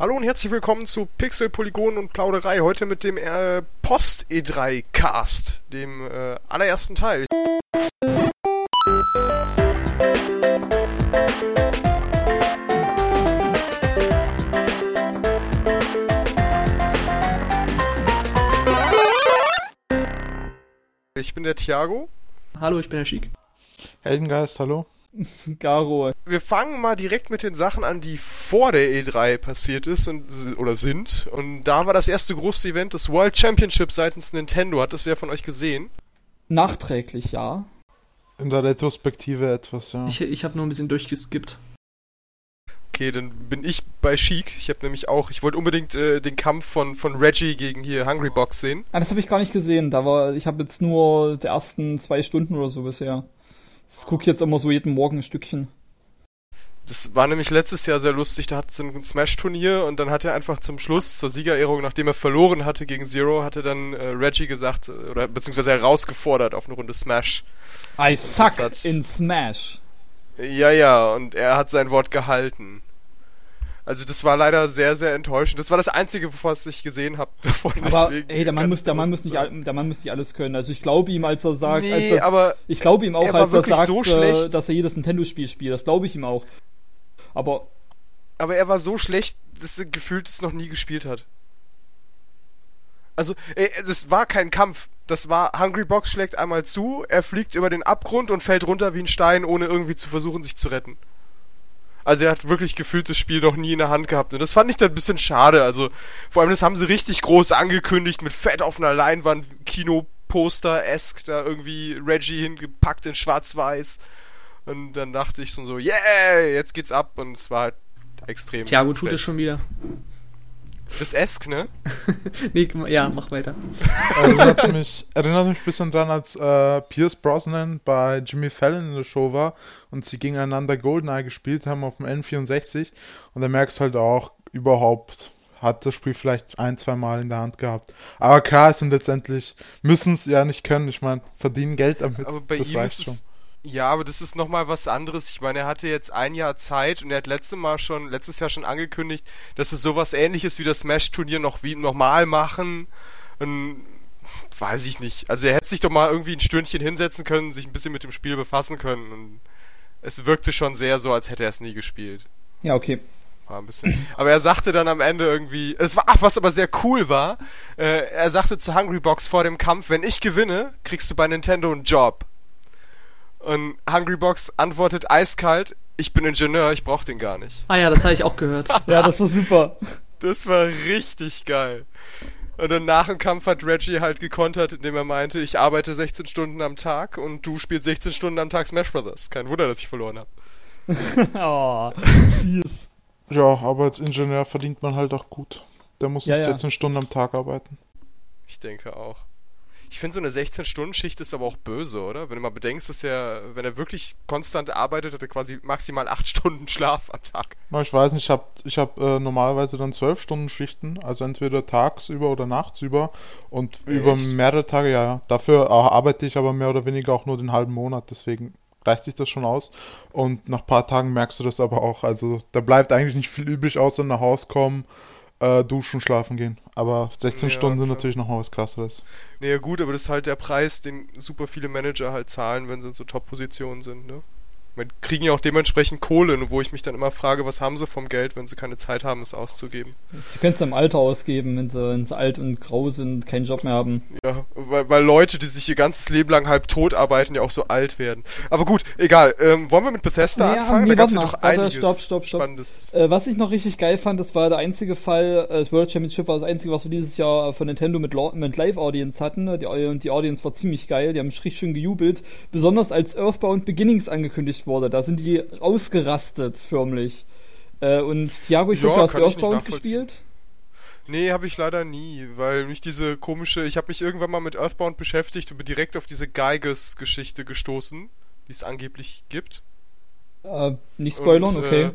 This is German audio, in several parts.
Hallo und herzlich willkommen zu Pixel, Polygon und Plauderei. Heute mit dem äh, Post E3 Cast, dem äh, allerersten Teil. Ich bin der Thiago. Hallo, ich bin der Schick. Heldengeist, hallo. Garo. Wir fangen mal direkt mit den Sachen an, die vor der E3 passiert ist und, oder sind. Und da war das erste große Event, das World Championship seitens Nintendo. Hat das wer von euch gesehen? Nachträglich, ja. In der Retrospektive etwas, ja. Ich, ich habe nur ein bisschen durchgeskippt. Okay, dann bin ich bei Chic. Ich habe nämlich auch, ich wollte unbedingt äh, den Kampf von, von Reggie gegen hier Hungry Box sehen. Ah, das habe ich gar nicht gesehen. Da war, ich habe jetzt nur die ersten zwei Stunden oder so bisher. Das gucke ich jetzt immer so jeden Morgen ein Stückchen. Das war nämlich letztes Jahr sehr lustig. Da hat es ein Smash-Turnier und dann hat er einfach zum Schluss zur Siegerehrung, nachdem er verloren hatte gegen Zero, hatte dann äh, Reggie gesagt, äh, oder beziehungsweise herausgefordert auf eine Runde Smash. I suck in Smash. Ja, ja, und er hat sein Wort gehalten. Also das war leider sehr, sehr enttäuschend. Das war das Einzige, was ich gesehen habe davon. Aber ey, der Mann, muss, der, Mann muss nicht, der Mann muss nicht alles können. Also ich glaube ihm, als er sagt, nee, als er, aber ich glaube ihm auch, er als er sagt, so äh, dass er jedes Nintendo-Spiel spielt. Das glaube ich ihm auch. Aber aber er war so schlecht, dass er gefühlt es noch nie gespielt hat. Also, ey, das war kein Kampf. Das war, Hungry Box schlägt einmal zu, er fliegt über den Abgrund und fällt runter wie ein Stein, ohne irgendwie zu versuchen, sich zu retten. Also er hat wirklich gefühlt das Spiel noch nie in der Hand gehabt. Und das fand ich dann ein bisschen schade. Also vor allem das haben sie richtig groß angekündigt mit fett auf einer Leinwand, Kinoposter-esk, da irgendwie Reggie hingepackt in schwarz-weiß. Und dann dachte ich so, yeah, jetzt geht's ab. Und es war halt extrem. Thiago tut es schon wieder. Das Esk, ne? nee, ja, mach weiter. Erinnert mich, erinnert mich ein bisschen dran, als äh, Pierce Brosnan bei Jimmy Fallon in der Show war und sie gegeneinander Goldeneye gespielt haben auf dem N64 und da merkst du halt auch, überhaupt hat das Spiel vielleicht ein, zwei Mal in der Hand gehabt. Aber klar, es sind letztendlich, müssen es ja nicht können. Ich meine, verdienen Geld damit. Aber bei ihm ist schon. es ja, aber das ist nochmal was anderes. Ich meine, er hatte jetzt ein Jahr Zeit und er hat letztes Mal schon, letztes Jahr schon angekündigt, dass es sowas ähnliches wie das Smash-Turnier noch wie normal machen. Und weiß ich nicht. Also er hätte sich doch mal irgendwie ein Stündchen hinsetzen können, sich ein bisschen mit dem Spiel befassen können. Und es wirkte schon sehr so, als hätte er es nie gespielt. Ja, okay. War ein bisschen. Aber er sagte dann am Ende irgendwie, es war, ach, was aber sehr cool war, äh, er sagte zu Hungrybox vor dem Kampf, wenn ich gewinne, kriegst du bei Nintendo einen Job. Und Hungrybox antwortet eiskalt, ich bin Ingenieur, ich brauch den gar nicht. Ah ja, das habe ich auch gehört. ja, das war super. Das war richtig geil. Und dann nach dem Kampf hat Reggie halt gekontert, indem er meinte, ich arbeite 16 Stunden am Tag und du spielst 16 Stunden am Tag Smash Brothers. Kein Wunder, dass ich verloren habe. oh, süß. Ja, aber als Ingenieur verdient man halt auch gut. Der muss nicht ja, 16 Stunden am Tag arbeiten. Ich denke auch. Ich finde, so eine 16-Stunden-Schicht ist aber auch böse, oder? Wenn du mal bedenkst, dass er, wenn er wirklich konstant arbeitet, hat er quasi maximal 8 Stunden Schlaf am Tag. Ich weiß nicht, ich habe ich hab, äh, normalerweise dann 12 Stunden Schichten, also entweder tagsüber oder nachtsüber und Echt? über mehrere Tage, ja. Dafür arbeite ich aber mehr oder weniger auch nur den halben Monat, deswegen gleicht sich das schon aus. Und nach ein paar Tagen merkst du das aber auch. Also da bleibt eigentlich nicht viel übrig, außer nach Hause kommen, äh, duschen, schlafen gehen. Aber 16 ja, Stunden sind natürlich nochmal was krasseres. Naja gut, aber das ist halt der Preis, den super viele Manager halt zahlen, wenn sie in so Top-Positionen sind, ne? Man kriegen ja auch dementsprechend Kohle, wo ich mich dann immer frage, was haben sie vom Geld, wenn sie keine Zeit haben, es auszugeben. Sie können es im Alter ausgeben, wenn sie, wenn sie alt und grau sind, keinen Job mehr haben. Ja, weil, weil Leute, die sich ihr ganzes Leben lang halb tot arbeiten, ja auch so alt werden. Aber gut, egal. Ähm, wollen wir mit Bethesda nee, anfangen? Nee, da gab es ja doch einiges stopp, stopp, stopp. Spannendes. Äh, was ich noch richtig geil fand, das war der einzige Fall, äh, das World Championship war das einzige, was wir dieses Jahr von Nintendo mit, mit Live-Audience hatten. Die, und die Audience war ziemlich geil, die haben richtig schön gejubelt. Besonders als Earthbound Beginnings angekündigt wurde. Da sind die ausgerastet, förmlich. Äh, und Thiago, ich ja, glaube, du hast Earthbound gespielt? Nee, habe ich leider nie, weil mich diese komische, ich habe mich irgendwann mal mit Earthbound beschäftigt und bin direkt auf diese Geiges-Geschichte gestoßen, die es angeblich gibt. Äh, nicht spoilern, und, okay. Äh,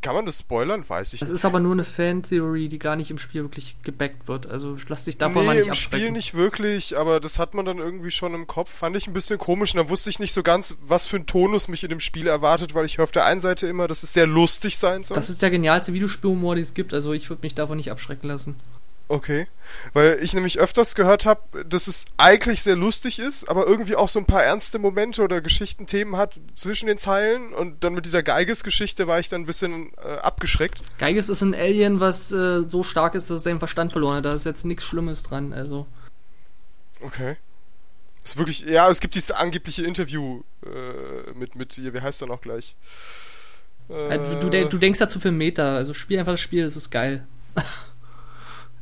Kann man das spoilern? Weiß ich das nicht. Das ist aber nur eine Fan-Theory, die gar nicht im Spiel wirklich gebackt wird. Also lass dich davon nee, mal nicht im Spiel nicht wirklich, aber das hat man dann irgendwie schon im Kopf. Fand ich ein bisschen komisch und da wusste ich nicht so ganz, was für ein Tonus mich in dem Spiel erwartet, weil ich höre auf der einen Seite immer, dass es sehr lustig sein soll. Das ist der genialste Videospielhumor, den es gibt. Also ich würde mich davon nicht abschrecken lassen. Okay. Weil ich nämlich öfters gehört habe, dass es eigentlich sehr lustig ist, aber irgendwie auch so ein paar ernste Momente oder Geschichtenthemen hat zwischen den Zeilen und dann mit dieser Geiges-Geschichte war ich dann ein bisschen äh, abgeschreckt. Geiges ist ein Alien, was äh, so stark ist, dass er seinen Verstand verloren hat. Da ist jetzt nichts Schlimmes dran, also. Okay. Ist wirklich, ja, es gibt dieses angebliche Interview äh, mit, mit, wie heißt er noch gleich? Äh, du, du, denkst dazu für Meter, also spiel einfach das Spiel, das ist geil.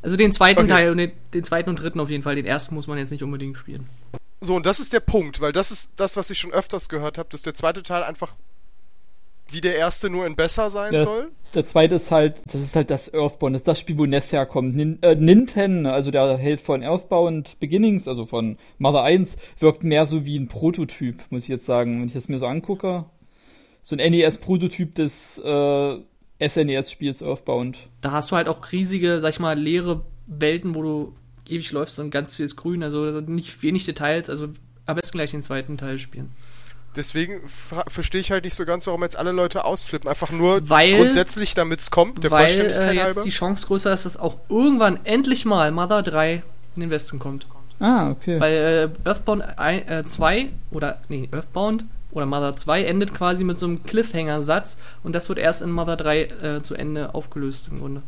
Also den zweiten okay. Teil und den, den, zweiten und dritten auf jeden Fall. Den ersten muss man jetzt nicht unbedingt spielen. So, und das ist der Punkt, weil das ist das, was ich schon öfters gehört habe, dass der zweite Teil einfach wie der erste nur in besser sein der, soll. Der zweite ist halt, das ist halt das Earthbound, das ist das Spiel, wo Ness herkommt. Nin, äh, Nintendo, also der Held von Earthbound Beginnings, also von Mother 1, wirkt mehr so wie ein Prototyp, muss ich jetzt sagen. Wenn ich das mir so angucke, so ein NES-Prototyp des äh, SNES-Spiels Earthbound. Da hast du halt auch riesige, sag ich mal, leere Welten, wo du ewig läufst und ganz vieles Grün, also nicht wenig Details, also am besten gleich den zweiten Teil spielen. Deswegen verstehe ich halt nicht so ganz, warum jetzt alle Leute ausflippen. Einfach nur weil, grundsätzlich, damit es kommt, der weil, Vollständigkeit äh, jetzt halber. die Chance größer ist, dass auch irgendwann endlich mal Mother 3 in den Westen kommt. Ah, okay. Weil äh, Earthbound 2 äh, oder, nee, Earthbound oder Mother 2 endet quasi mit so einem Cliffhanger-Satz und das wird erst in Mother 3 äh, zu Ende aufgelöst im Grunde.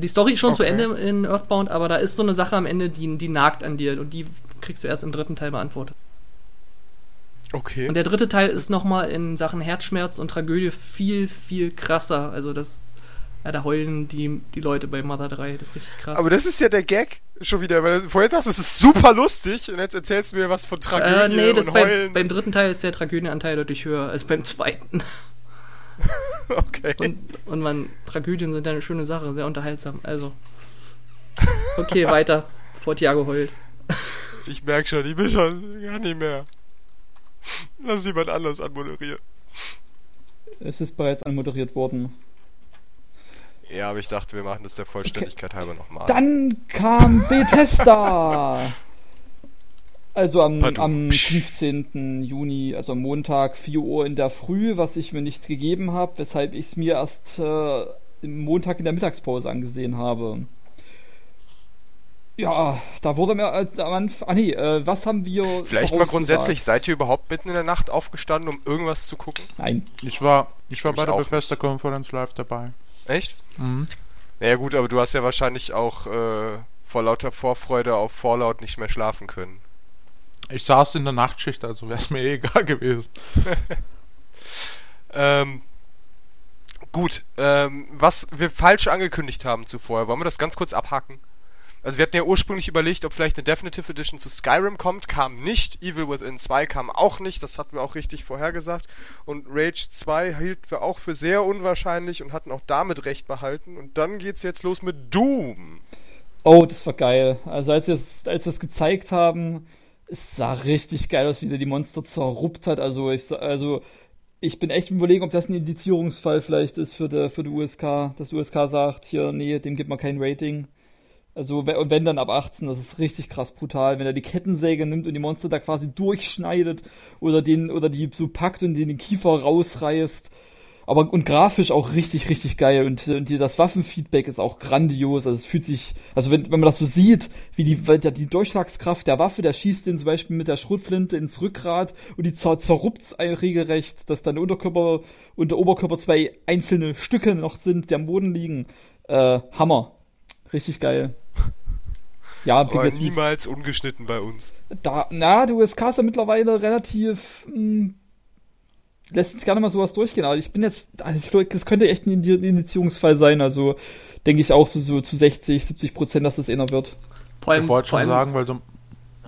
Die Story ist schon okay. zu Ende in Earthbound, aber da ist so eine Sache am Ende, die, die nagt an dir und die kriegst du erst im dritten Teil beantwortet. Okay. Und der dritte Teil ist nochmal in Sachen Herzschmerz und Tragödie viel, viel krasser. Also das ja, da heulen die, die Leute bei Mother 3, das ist richtig krass. Aber das ist ja der Gag schon wieder, weil vorher dachtest es ist super lustig und jetzt erzählst du mir was von Tragödie äh, nee, das und beim, Heulen. beim dritten Teil ist der Tragödienanteil deutlich höher als beim zweiten. okay. Und, und man, Tragödien sind ja eine schöne Sache, sehr unterhaltsam, also. Okay, weiter, bevor Thiago heult. Ich merke schon, ich bin schon gar nicht mehr. Lass jemand anders anmoderieren. Es ist bereits anmoderiert worden. Ja, aber ich dachte, wir machen das der Vollständigkeit okay. halber nochmal. Dann kam Bethesda! Also am, am 15. Juni, also am Montag, 4 Uhr in der Früh, was ich mir nicht gegeben habe, weshalb ich es mir erst äh, Montag in der Mittagspause angesehen habe. Ja, da wurde mir als am Anfang. Ah nee, äh, was haben wir. Vielleicht mal grundsätzlich, seid ihr überhaupt mitten in der Nacht aufgestanden, um irgendwas zu gucken? Nein. Ich war, ich war bei der Bethesda-Konferenz live dabei. Echt? Mhm. Naja gut, aber du hast ja wahrscheinlich auch äh, vor lauter Vorfreude auf Fallout nicht mehr schlafen können. Ich saß in der Nachtschicht, also wäre es mir eh egal gewesen. ähm, gut, ähm, was wir falsch angekündigt haben zuvor, wollen wir das ganz kurz abhaken? Also wir hatten ja ursprünglich überlegt, ob vielleicht eine Definitive Edition zu Skyrim kommt, kam nicht. Evil Within 2 kam auch nicht, das hatten wir auch richtig vorhergesagt. Und Rage 2 hielten wir auch für sehr unwahrscheinlich und hatten auch damit recht behalten. Und dann geht's jetzt los mit Doom. Oh, das war geil. Also als es, als das gezeigt haben, es sah richtig geil aus, wie der die Monster zerruppt hat. Also ich, also ich bin echt überlegen, ob das ein Indizierungsfall vielleicht ist für die, für die USK. Das USK sagt, hier, nee, dem gibt man kein Rating. Also, und wenn dann ab 18, das ist richtig krass brutal, wenn er die Kettensäge nimmt und die Monster da quasi durchschneidet oder den, oder die so packt und den, Kiefer rausreißt. Aber, und grafisch auch richtig, richtig geil. Und, und die, das Waffenfeedback ist auch grandios. Also, es fühlt sich, also wenn, wenn man das so sieht, wie die, weil der, die Durchschlagskraft der Waffe, der schießt den zum Beispiel mit der Schrotflinte ins Rückgrat und die zer zerruppt regelrecht, dass dann Unterkörper und der Oberkörper zwei einzelne Stücke noch sind, die am Boden liegen. Äh, Hammer. Richtig geil. Ja, aber niemals ungeschnitten bei uns. Da, na, die USK ist ja mittlerweile relativ. Mh, hm, lässt uns gerne mal sowas durchgehen. Aber ich bin jetzt. Also ich glaube, das könnte echt ein Indizierungsfall sein. Also denke ich auch so, so zu 60, 70 Prozent, dass das einer wird. Vor allem, ich wollte schon sagen, weil so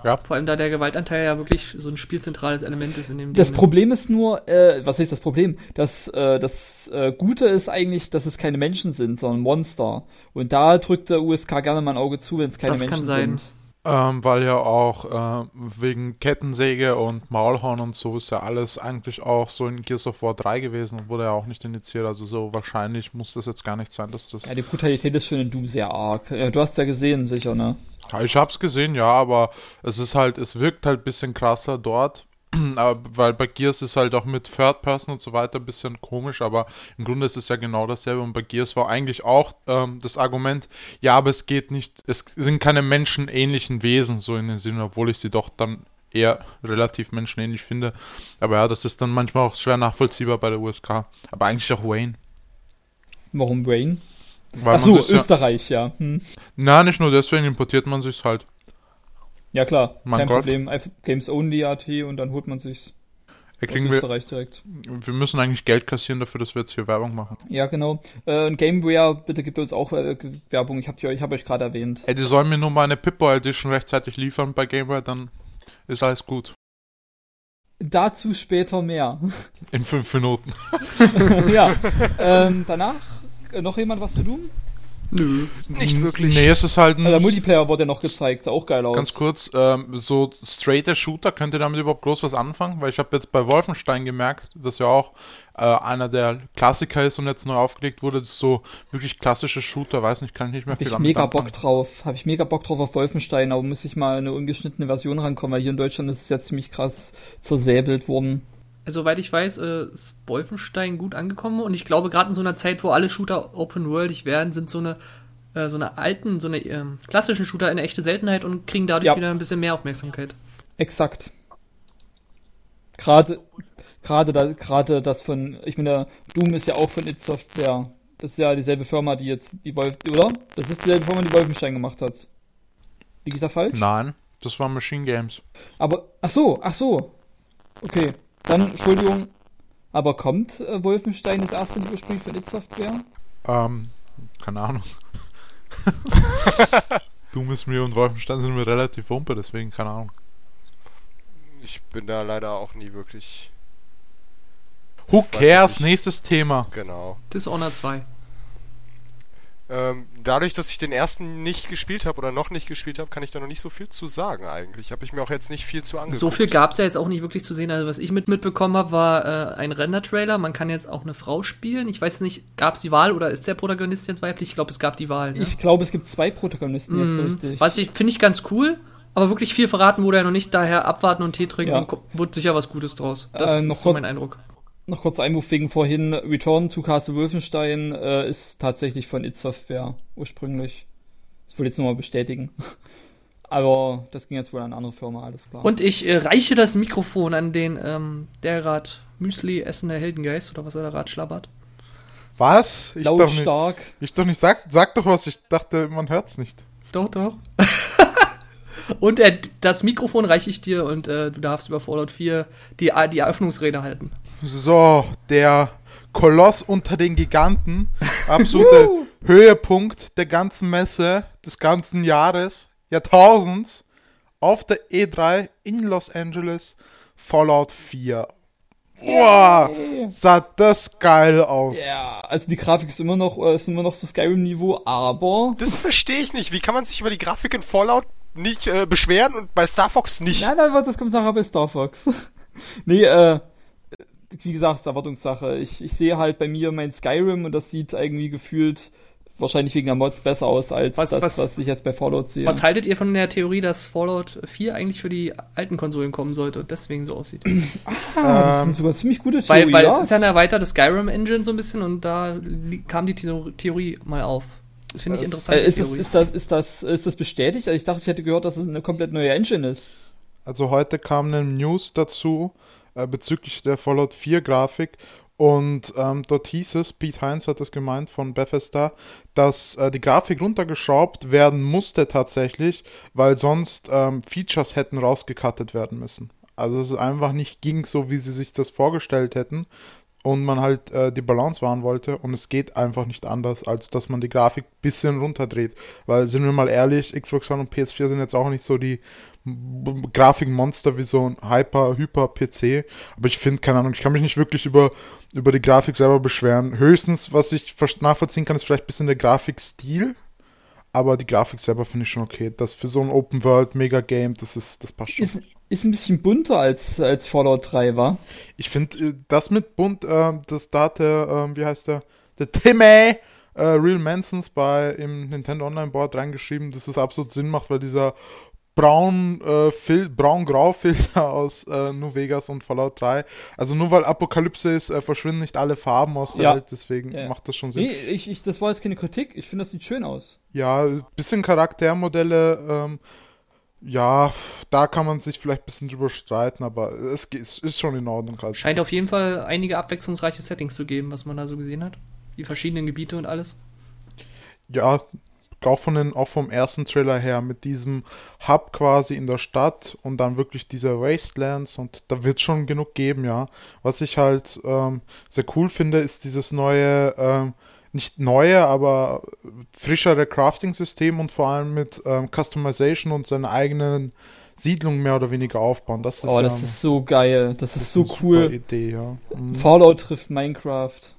ja. Vor allem da der Gewaltanteil ja wirklich so ein spielzentrales Element ist in dem Das Ding. Problem ist nur, äh, was heißt das Problem? Das, äh, das äh, Gute ist eigentlich, dass es keine Menschen sind, sondern Monster. Und da drückt der USK gerne mal ein Auge zu, wenn es keine das Menschen sind. Das kann sein. Ähm, weil ja auch äh, wegen Kettensäge und Maulhorn und so ist ja alles eigentlich auch so in Gears of War 3 gewesen und wurde ja auch nicht initiiert. Also so wahrscheinlich muss das jetzt gar nicht sein, dass das. Ja, die Brutalität ist schon in Doom sehr arg. Du hast ja gesehen, sicher, ne? Ich hab's gesehen, ja, aber es ist halt, es wirkt halt ein bisschen krasser dort weil bei Gears ist halt auch mit Third Person und so weiter ein bisschen komisch, aber im Grunde ist es ja genau dasselbe und bei Gears war eigentlich auch ähm, das Argument, ja, aber es geht nicht, es sind keine menschenähnlichen Wesen, so in den Sinne, obwohl ich sie doch dann eher relativ menschenähnlich finde. Aber ja, das ist dann manchmal auch schwer nachvollziehbar bei der USK. Aber eigentlich auch Wayne. Warum Wayne? Weil Ach so, Österreich, ja. ja. Hm. Na, nicht nur deswegen importiert man sich's halt. Ja klar, mein kein Gott. Problem. Games Only AT und dann holt man sich's ja, aus Österreich wir, direkt. Wir müssen eigentlich Geld kassieren dafür, dass wir jetzt hier Werbung machen. Ja, genau. Äh, Gameware, bitte gibt uns auch äh, Werbung. Ich habe hab euch gerade erwähnt. Ey, die sollen mir nur meine Pip-Boy Edition rechtzeitig liefern bei Gameware, dann ist alles gut. Dazu später mehr. In fünf Minuten. ja. Ähm, danach noch jemand was zu tun? Nö, nicht wirklich. Nee, es ist halt ein. Der Multiplayer wurde noch gezeigt, sah auch geil aus. Ganz kurz, ähm, so straighter Shooter, könnt ihr damit überhaupt groß was anfangen? Weil ich habe jetzt bei Wolfenstein gemerkt, dass ja auch äh, einer der Klassiker ist und jetzt neu aufgelegt wurde. Das ist so wirklich klassische Shooter, weiß nicht, kann ich nicht mehr hab viel ich mega Bock drauf. Habe ich mega Bock drauf auf Wolfenstein, aber muss ich mal eine ungeschnittene Version rankommen, weil hier in Deutschland ist es ja ziemlich krass zersäbelt worden. Also, soweit ich weiß, äh, ist Wolfenstein gut angekommen und ich glaube, gerade in so einer Zeit, wo alle Shooter open-worldig werden, sind so eine, äh, so eine alten, so eine äh, klassischen Shooter eine echte Seltenheit und kriegen dadurch ja. wieder ein bisschen mehr Aufmerksamkeit. Exakt. Gerade, gerade, da, gerade das von, ich meine, Doom ist ja auch von It Software. Das ist ja dieselbe Firma, die jetzt die Wolf, oder? Das ist dieselbe Firma, die Wolfenstein gemacht hat. Liege ich da falsch? Nein, das war Machine Games. Aber, ach so, ach so. Okay. Dann, Entschuldigung, aber kommt äh, Wolfenstein das erste ursprünglich von It Software? Ähm, keine Ahnung. Doom ist mir und Wolfenstein sind mir relativ wumpe, deswegen keine Ahnung. Ich bin da leider auch nie wirklich. Who cares? Nächstes Thema. Genau. Dishonored 2. Ähm, dadurch, dass ich den ersten nicht gespielt habe oder noch nicht gespielt habe, kann ich da noch nicht so viel zu sagen eigentlich. Habe ich mir auch jetzt nicht viel zu angeguckt. So viel gab es ja jetzt auch nicht wirklich zu sehen. Also was ich mit mitbekommen habe, war äh, ein Render-Trailer. Man kann jetzt auch eine Frau spielen. Ich weiß nicht, gab es die Wahl oder ist der Protagonist jetzt weiblich? Ich glaube, es gab die Wahl. Ne? Ich glaube, es gibt zwei Protagonisten mhm. jetzt richtig. Was ich finde ich ganz cool. Aber wirklich viel verraten wurde ja noch nicht, daher abwarten und Tee trinken, ja. wird sicher was Gutes draus. Das äh, ist so mein Eindruck noch kurz Einwurf wegen vorhin, Return to Castle Wolfenstein äh, ist tatsächlich von It Software ursprünglich. Das wollte ich jetzt nochmal bestätigen. Aber das ging jetzt wohl an eine andere Firma, alles klar. Und ich äh, reiche das Mikrofon an den, ähm, der gerade Müsli essende Heldengeist oder was er da gerade schlabbert. Was? Ich. Doch nicht, ich doch nicht, sag, sag doch was, ich dachte, man hört's nicht. Doch, doch. und äh, das Mikrofon reiche ich dir und äh, du darfst über Fallout 4 die, die Eröffnungsrede halten. So, der Koloss unter den Giganten. Absoluter Höhepunkt der ganzen Messe, des ganzen Jahres, Jahrtausends. Auf der E3 in Los Angeles. Fallout 4. Boah, sah das geil aus. Ja, also die Grafik ist immer noch, äh, ist immer noch so Skyrim-Niveau, aber. Das verstehe ich nicht. Wie kann man sich über die Grafik in Fallout nicht äh, beschweren und bei Star Fox nicht? Nein, nein, das kommt nachher bei Star Fox. nee, äh, wie gesagt, ist Erwartungssache. Ich, ich sehe halt bei mir mein Skyrim und das sieht irgendwie gefühlt wahrscheinlich wegen der Mods besser aus als was, das, was, was ich jetzt bei Fallout sehe. Was haltet ihr von der Theorie, dass Fallout 4 eigentlich für die alten Konsolen kommen sollte und deswegen so aussieht? ah, das ist sogar ziemlich gute Theorie. Weil, weil ja? es ist ja eine erweiterte Skyrim-Engine so ein bisschen und da kam die Theorie mal auf. Das finde ich interessant. Äh, ist, das, ist, das, ist, das, ist das bestätigt? Also ich dachte, ich hätte gehört, dass es eine komplett neue Engine ist. Also heute kam eine News dazu, äh, bezüglich der Fallout 4 Grafik. Und ähm, dort hieß es, Pete Heinz hat das gemeint von Bethesda, dass äh, die Grafik runtergeschraubt werden musste tatsächlich, weil sonst ähm, Features hätten rausgekattet werden müssen. Also es einfach nicht ging so, wie sie sich das vorgestellt hätten und man halt äh, die Balance wahren wollte und es geht einfach nicht anders, als dass man die Grafik ein bisschen runterdreht. Weil, sind wir mal ehrlich, Xbox One und PS4 sind jetzt auch nicht so die Grafikmonster wie so ein Hyper-Hyper-PC. Aber ich finde, keine Ahnung, ich kann mich nicht wirklich über, über die Grafik selber beschweren. Höchstens, was ich nachvollziehen kann, ist vielleicht ein bisschen der Grafikstil. aber die Grafik selber finde ich schon okay. Das für so ein Open World Mega Game, das ist, das passt schon. Ist, ist ein bisschen bunter als, als Fallout 3 war. Ich finde, äh, das mit bunt, äh, das da hat der, äh, wie heißt der, der Timmy, äh, Real Mansons bei im Nintendo Online Board reingeschrieben, dass es absolut Sinn macht, weil dieser braun, äh, braun-grau Filter aus äh, New Vegas und Fallout 3. Also nur weil Apokalypse ist, äh, verschwinden nicht alle Farben aus der ja. Welt, deswegen ja. macht das schon Sinn. Nee, ich, ich, das war jetzt keine Kritik, ich finde, das sieht schön aus. Ja, bisschen Charaktermodelle, ähm, ja, da kann man sich vielleicht ein bisschen drüber streiten, aber es, es ist schon in Ordnung. Also. Scheint auf jeden Fall einige abwechslungsreiche Settings zu geben, was man da so gesehen hat. Die verschiedenen Gebiete und alles. Ja, auch, von den, auch vom ersten Trailer her mit diesem Hub quasi in der Stadt und dann wirklich diese Wastelands und da wird schon genug geben, ja. Was ich halt ähm, sehr cool finde, ist dieses neue, ähm, nicht neue, aber frischere Crafting-System und vor allem mit ähm, Customization und seine eigenen Siedlungen mehr oder weniger aufbauen. Das ist, oh, das ist so geil. Das, das ist so cool. Idee, ja. Mhm. Fallout trifft Minecraft.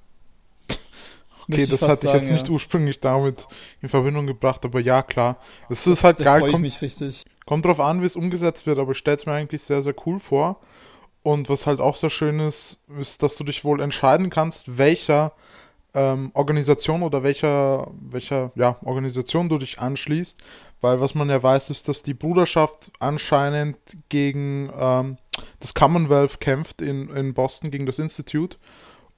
Okay, das hatte ich jetzt nicht ursprünglich damit in Verbindung gebracht, aber ja, klar. Es ist halt geil. Kommt, mich richtig. kommt drauf an, wie es umgesetzt wird, aber ich stelle es mir eigentlich sehr, sehr cool vor. Und was halt auch sehr schön ist, ist, dass du dich wohl entscheiden kannst, welcher ähm, Organisation oder welcher, welcher ja, Organisation du dich anschließt. Weil was man ja weiß, ist, dass die Bruderschaft anscheinend gegen ähm, das Commonwealth kämpft in, in Boston, gegen das Institute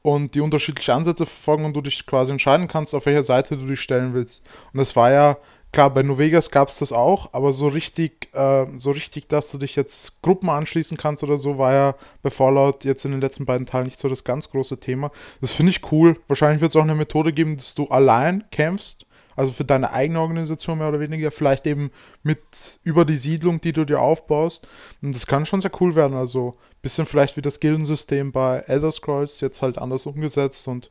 und die unterschiedliche Ansätze verfolgen und du dich quasi entscheiden kannst, auf welcher Seite du dich stellen willst. Und das war ja, klar, bei New gab es das auch, aber so richtig, äh, so richtig, dass du dich jetzt Gruppen anschließen kannst oder so, war ja bei Fallout jetzt in den letzten beiden Teilen nicht so das ganz große Thema. Das finde ich cool. Wahrscheinlich wird es auch eine Methode geben, dass du allein kämpfst also für deine eigene Organisation mehr oder weniger, vielleicht eben mit über die Siedlung, die du dir aufbaust. Und das kann schon sehr cool werden. Also bisschen vielleicht wie das Gildensystem bei Elder Scrolls, jetzt halt anders umgesetzt und.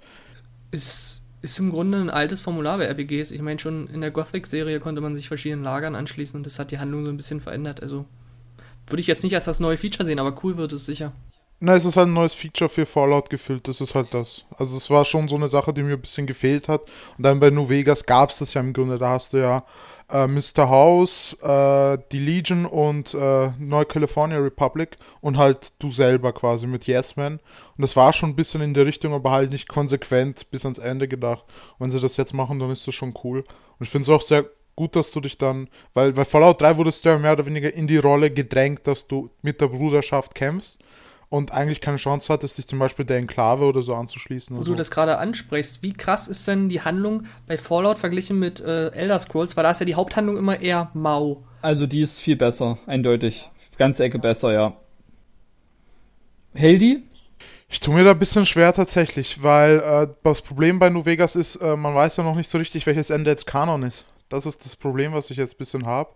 Ist, ist im Grunde ein altes Formular bei RPGs. Ich meine, schon in der Gothic-Serie konnte man sich verschiedenen Lagern anschließen und das hat die Handlung so ein bisschen verändert. Also würde ich jetzt nicht als das neue Feature sehen, aber cool wird es sicher. Na, es ist halt ein neues Feature für Fallout gefüllt, das ist halt das. Also es war schon so eine Sache, die mir ein bisschen gefehlt hat. Und dann bei New Vegas gab es das ja im Grunde. Da hast du ja äh, Mr. House, äh, die Legion und äh, Neu California Republic und halt du selber quasi mit Yes Man. Und das war schon ein bisschen in der Richtung, aber halt nicht konsequent bis ans Ende gedacht. Und wenn sie das jetzt machen, dann ist das schon cool. Und ich finde es auch sehr gut, dass du dich dann, weil bei Fallout 3 wurdest du ja mehr oder weniger in die Rolle gedrängt, dass du mit der Bruderschaft kämpfst und eigentlich keine Chance hattest, dich zum Beispiel der Enklave oder so anzuschließen. Wo du so. das gerade ansprichst, wie krass ist denn die Handlung bei Fallout verglichen mit äh, Elder Scrolls? Weil da ist ja die Haupthandlung immer eher mau. Also die ist viel besser, eindeutig. Ganze Ecke besser, ja. Heldi? Ich tue mir da ein bisschen schwer tatsächlich, weil äh, das Problem bei New Vegas ist, äh, man weiß ja noch nicht so richtig, welches Ende jetzt Kanon ist. Das ist das Problem, was ich jetzt ein bisschen habe.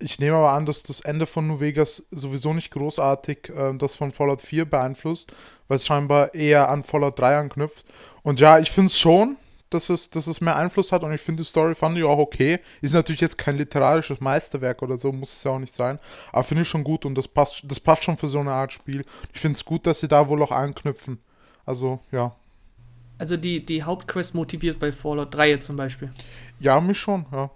Ich nehme aber an, dass das Ende von New Vegas sowieso nicht großartig äh, das von Fallout 4 beeinflusst, weil es scheinbar eher an Fallout 3 anknüpft. Und ja, ich finde es schon, dass es, dass es mehr Einfluss hat und ich finde die Story fand ich auch okay. Ist natürlich jetzt kein literarisches Meisterwerk oder so, muss es ja auch nicht sein. Aber finde ich schon gut und das passt, das passt schon für so eine Art Spiel. Ich finde es gut, dass sie da wohl auch anknüpfen. Also, ja. Also die, die Hauptquest motiviert bei Fallout 3 jetzt zum Beispiel. Ja, mich schon, ja.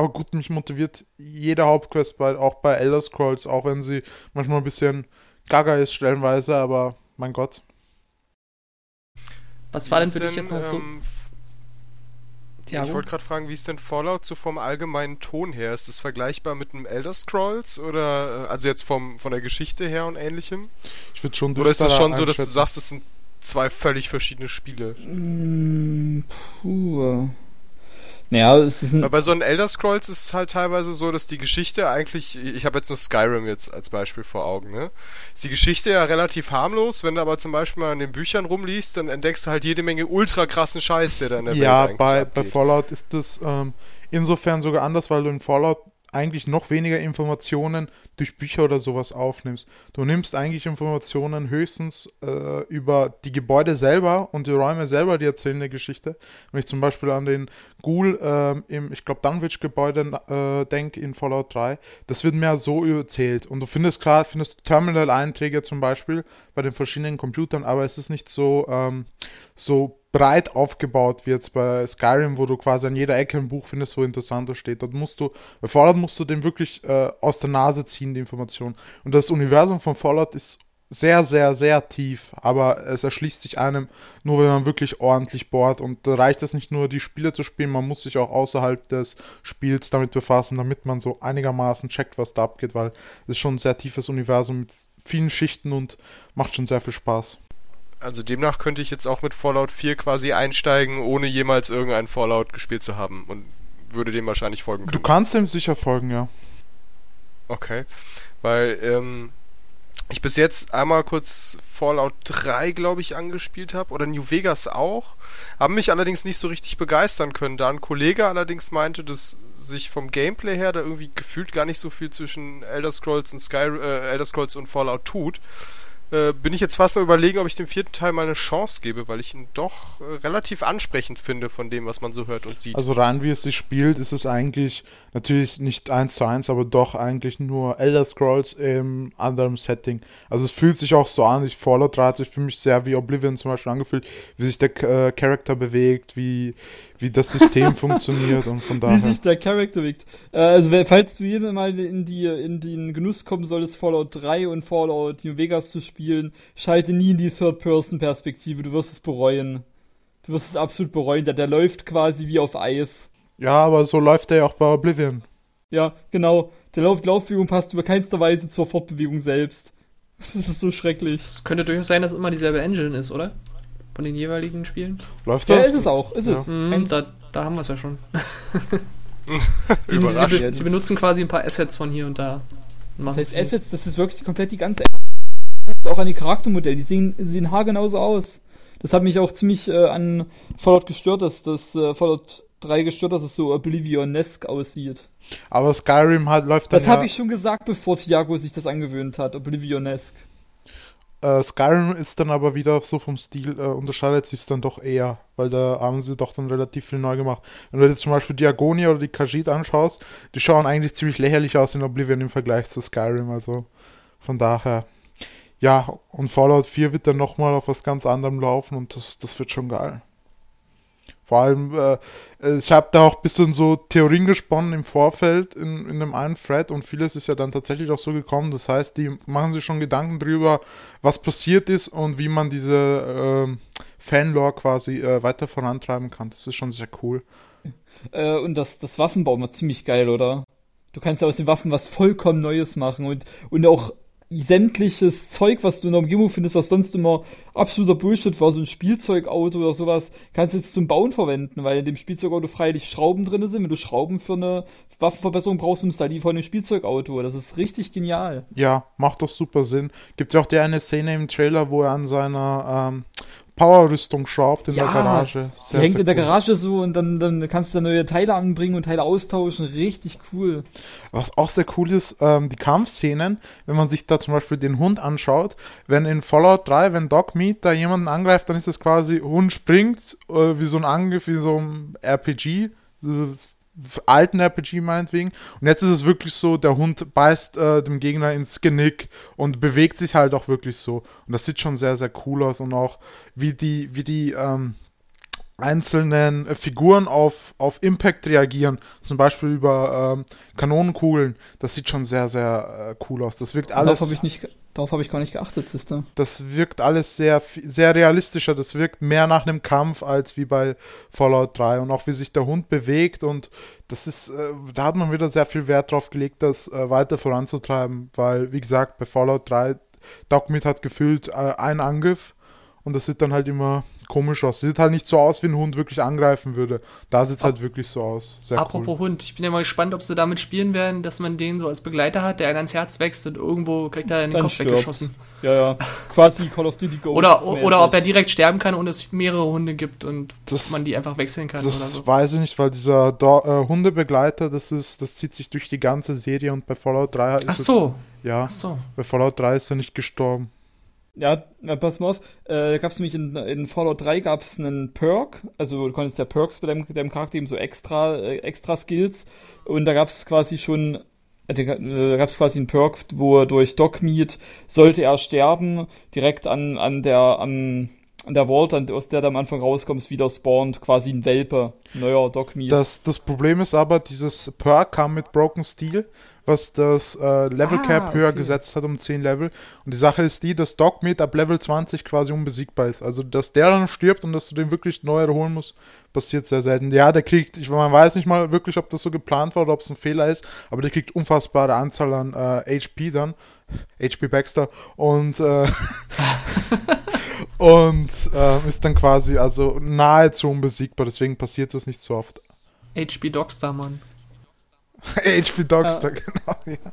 Aber gut, mich motiviert jede Hauptquest, bei, auch bei Elder Scrolls, auch wenn sie manchmal ein bisschen gaga ist, stellenweise, aber mein Gott. Was war denn für dich jetzt noch so? Ähm, ja, ich wollte gerade fragen, wie ist denn Fallout so vom allgemeinen Ton her? Ist das vergleichbar mit einem Elder Scrolls oder äh, also jetzt vom von der Geschichte her und ähnlichem? Ich würde schon Oder ist es schon so, dass du sagst, es sind zwei völlig verschiedene Spiele? Mm, puh. Naja, es ist ein Weil bei so einem Elder Scrolls ist es halt teilweise so, dass die Geschichte eigentlich, ich habe jetzt nur Skyrim jetzt als Beispiel vor Augen, ne? Ist die Geschichte ja relativ harmlos, wenn du aber zum Beispiel mal in den Büchern rumliest, dann entdeckst du halt jede Menge ultra krassen Scheiß, der da in der ja, Welt bei, bei Fallout ist das ähm, insofern sogar anders, weil du in Fallout eigentlich noch weniger Informationen durch Bücher oder sowas aufnimmst. Du nimmst eigentlich Informationen höchstens äh, über die Gebäude selber und die Räume selber, die erzählen eine Geschichte. Wenn ich zum Beispiel an den Ghoul äh, im, ich glaube, Dunwich-Gebäude äh, denke in Fallout 3, das wird mehr so erzählt. Und du findest klar, findest Terminal-Einträge zum Beispiel bei den verschiedenen Computern, aber es ist nicht so, ähm, so breit aufgebaut wie jetzt bei Skyrim, wo du quasi an jeder Ecke ein Buch findest, wo interessanter steht. Dort musst du, bei Fallout musst du den wirklich äh, aus der Nase ziehen, die Information. Und das Universum von Fallout ist sehr, sehr, sehr tief, aber es erschließt sich einem nur, wenn man wirklich ordentlich bohrt. Und da reicht es nicht nur, die Spiele zu spielen, man muss sich auch außerhalb des Spiels damit befassen, damit man so einigermaßen checkt, was da abgeht, weil es ist schon ein sehr tiefes Universum mit vielen Schichten und macht schon sehr viel Spaß. Also demnach könnte ich jetzt auch mit Fallout 4 quasi einsteigen, ohne jemals irgendein Fallout gespielt zu haben und würde dem wahrscheinlich folgen können. Du kannst dem sicher folgen, ja. Okay. Weil, ähm, ich bis jetzt einmal kurz Fallout 3, glaube ich, angespielt habe, oder New Vegas auch, haben mich allerdings nicht so richtig begeistern können, da ein Kollege allerdings meinte, dass sich vom Gameplay her da irgendwie gefühlt gar nicht so viel zwischen Elder Scrolls und Sky, äh, Elder Scrolls und Fallout tut äh, bin ich jetzt fast am überlegen, ob ich dem vierten Teil mal eine Chance gebe, weil ich ihn doch äh, relativ ansprechend finde von dem, was man so hört und sieht. Also rein wie es sich spielt, ist es eigentlich natürlich nicht eins zu eins, aber doch eigentlich nur Elder Scrolls im anderen Setting. Also es fühlt sich auch so an, ich Fallout 3 hat sich für mich sehr wie Oblivion zum Beispiel angefühlt, wie sich der äh, Charakter bewegt, wie wie das System funktioniert und von daher. Wie sich der Charakter bewegt. Äh, also, falls du jedes Mal in, die, in den Genuss kommen solltest, Fallout 3 und Fallout New Vegas zu spielen, schalte nie in die Third-Person-Perspektive. Du wirst es bereuen. Du wirst es absolut bereuen. Der, der läuft quasi wie auf Eis. Ja, aber so läuft er ja auch bei Oblivion. Ja, genau. Der Lauf Laufbewegung passt über keinster Weise zur Fortbewegung selbst. Das ist so schrecklich. Es könnte durchaus sein, dass es immer dieselbe Engine ist, oder? Von den jeweiligen Spielen. Läuft das? Ja, ist es auch. Ist es. Mhm, da, da haben wir es ja schon. die, die, sie, sie, benutzen quasi ein paar Assets von hier und da. das heißt Assets, das ist wirklich komplett die ganze auch an die Charaktermodelle. Die sehen, sehen haargenauso aus. Das hat mich auch ziemlich äh, an Fallout gestört, dass das äh, Fallout 3 gestört, dass es so Oblivion-esque aussieht. Aber Skyrim halt läuft dann Das ja habe ich schon gesagt, bevor Thiago sich das angewöhnt hat, Oblivion-esque. Äh, Skyrim ist dann aber wieder so vom Stil, äh, unterscheidet sich dann doch eher, weil da haben sie doch dann relativ viel neu gemacht. Wenn du dir zum Beispiel Diagonia oder die Khajiit anschaust, die schauen eigentlich ziemlich lächerlich aus in Oblivion im Vergleich zu Skyrim, also von daher. Ja, und Fallout 4 wird dann nochmal auf was ganz anderem laufen und das, das wird schon geil. Vor allem, äh, äh, ich habe da auch ein bisschen so Theorien gesponnen im Vorfeld in, in dem einen Thread und vieles ist ja dann tatsächlich auch so gekommen. Das heißt, die machen sich schon Gedanken darüber, was passiert ist und wie man diese äh, Fanlore quasi äh, weiter vorantreiben kann. Das ist schon sehr cool. Äh, und das, das Waffenbauen war ziemlich geil, oder? Du kannst ja aus den Waffen was vollkommen Neues machen und, und auch sämtliches Zeug, was du in der Umgebung findest, was sonst immer absoluter Bullshit war, so ein Spielzeugauto oder sowas, kannst du jetzt zum Bauen verwenden, weil in dem Spielzeugauto freilich Schrauben drin sind. Wenn du Schrauben für eine Waffenverbesserung brauchst, nimmst du die von dem Spielzeugauto. Das ist richtig genial. Ja, macht doch super Sinn. Gibt ja auch die eine Szene im Trailer, wo er an seiner ähm, Powerrüstung schraubt in ja, der Garage. Sehr, die hängt in der Garage so und dann, dann kannst du da neue Teile anbringen und Teile austauschen. Richtig cool. Was auch sehr cool ist, ähm, die Kampfszenen, wenn man sich da zum Beispiel den Hund anschaut, wenn in Fallout 3, wenn Dog Meat da jemanden angreift, dann ist es quasi, Hund springt, äh, wie so ein Angriff, wie so ein RPG, alten RPG meinetwegen. Und jetzt ist es wirklich so, der Hund beißt äh, dem Gegner ins Genick und bewegt sich halt auch wirklich so. Und das sieht schon sehr, sehr cool aus. Und auch wie die, wie die ähm, einzelnen äh, Figuren auf, auf Impact reagieren, zum Beispiel über ähm, Kanonenkugeln, das sieht schon sehr, sehr äh, cool aus. Das wirkt alles. Darauf habe ich, nicht, darauf hab ich gar nicht geachtet, Sister. Das wirkt alles sehr, sehr realistischer. Das wirkt mehr nach einem Kampf als wie bei Fallout 3 und auch wie sich der Hund bewegt und das ist, äh, da hat man wieder sehr viel Wert drauf gelegt, das äh, weiter voranzutreiben, weil, wie gesagt, bei Fallout 3, Dogmeat hat gefühlt äh, einen Angriff und das sieht dann halt immer komisch aus. Sieht halt nicht so aus, wie ein Hund wirklich angreifen würde. Da sieht es halt wirklich so aus. Sehr Apropos cool. Hund, ich bin ja mal gespannt, ob sie damit spielen werden, dass man den so als Begleiter hat, der einen ans Herz wächst und irgendwo kriegt er den Dann Kopf stirbt. weggeschossen. Ja, ja. Quasi Call of Duty Ghosts. Oder, oder ob er direkt sterben kann und es mehrere Hunde gibt und das, man die einfach wechseln kann das oder so. weiß ich nicht, weil dieser Do äh, Hundebegleiter, das ist, das zieht sich durch die ganze Serie und bei Fallout 3 ist Ach so. Es, ja. Ach so. Bei Fallout 3 ist er nicht gestorben. Ja, pass mal auf. Äh, gab es nämlich in, in Fallout 3 gab es einen Perk, also du konntest ja Perks bei deinem, deinem Charakter eben so extra, äh, extra Skills und da gab es quasi schon, äh, da gab es quasi einen Perk, wo er durch Dogmeat sollte er sterben, direkt an, an der, an, der Vault, aus der du am Anfang rauskommst, wieder spawnt, quasi ein Welpe, neuer Dogmeat. Das, das Problem ist aber, dieses Perk kam mit Broken Steel, was das äh, Level ah, Cap höher okay. gesetzt hat um 10 Level. Und die Sache ist die, dass Dogmeat ab Level 20 quasi unbesiegbar ist. Also, dass der dann stirbt und dass du den wirklich neu erholen musst, passiert sehr selten. Ja, der kriegt, ich, man weiß nicht mal wirklich, ob das so geplant war oder ob es ein Fehler ist, aber der kriegt unfassbare Anzahl an äh, HP dann. HP Baxter. Und äh, und äh, ist dann quasi also nahezu unbesiegbar, deswegen passiert das nicht so oft. HP Dogstar, Mann. HP Dogstar, äh, genau, ja.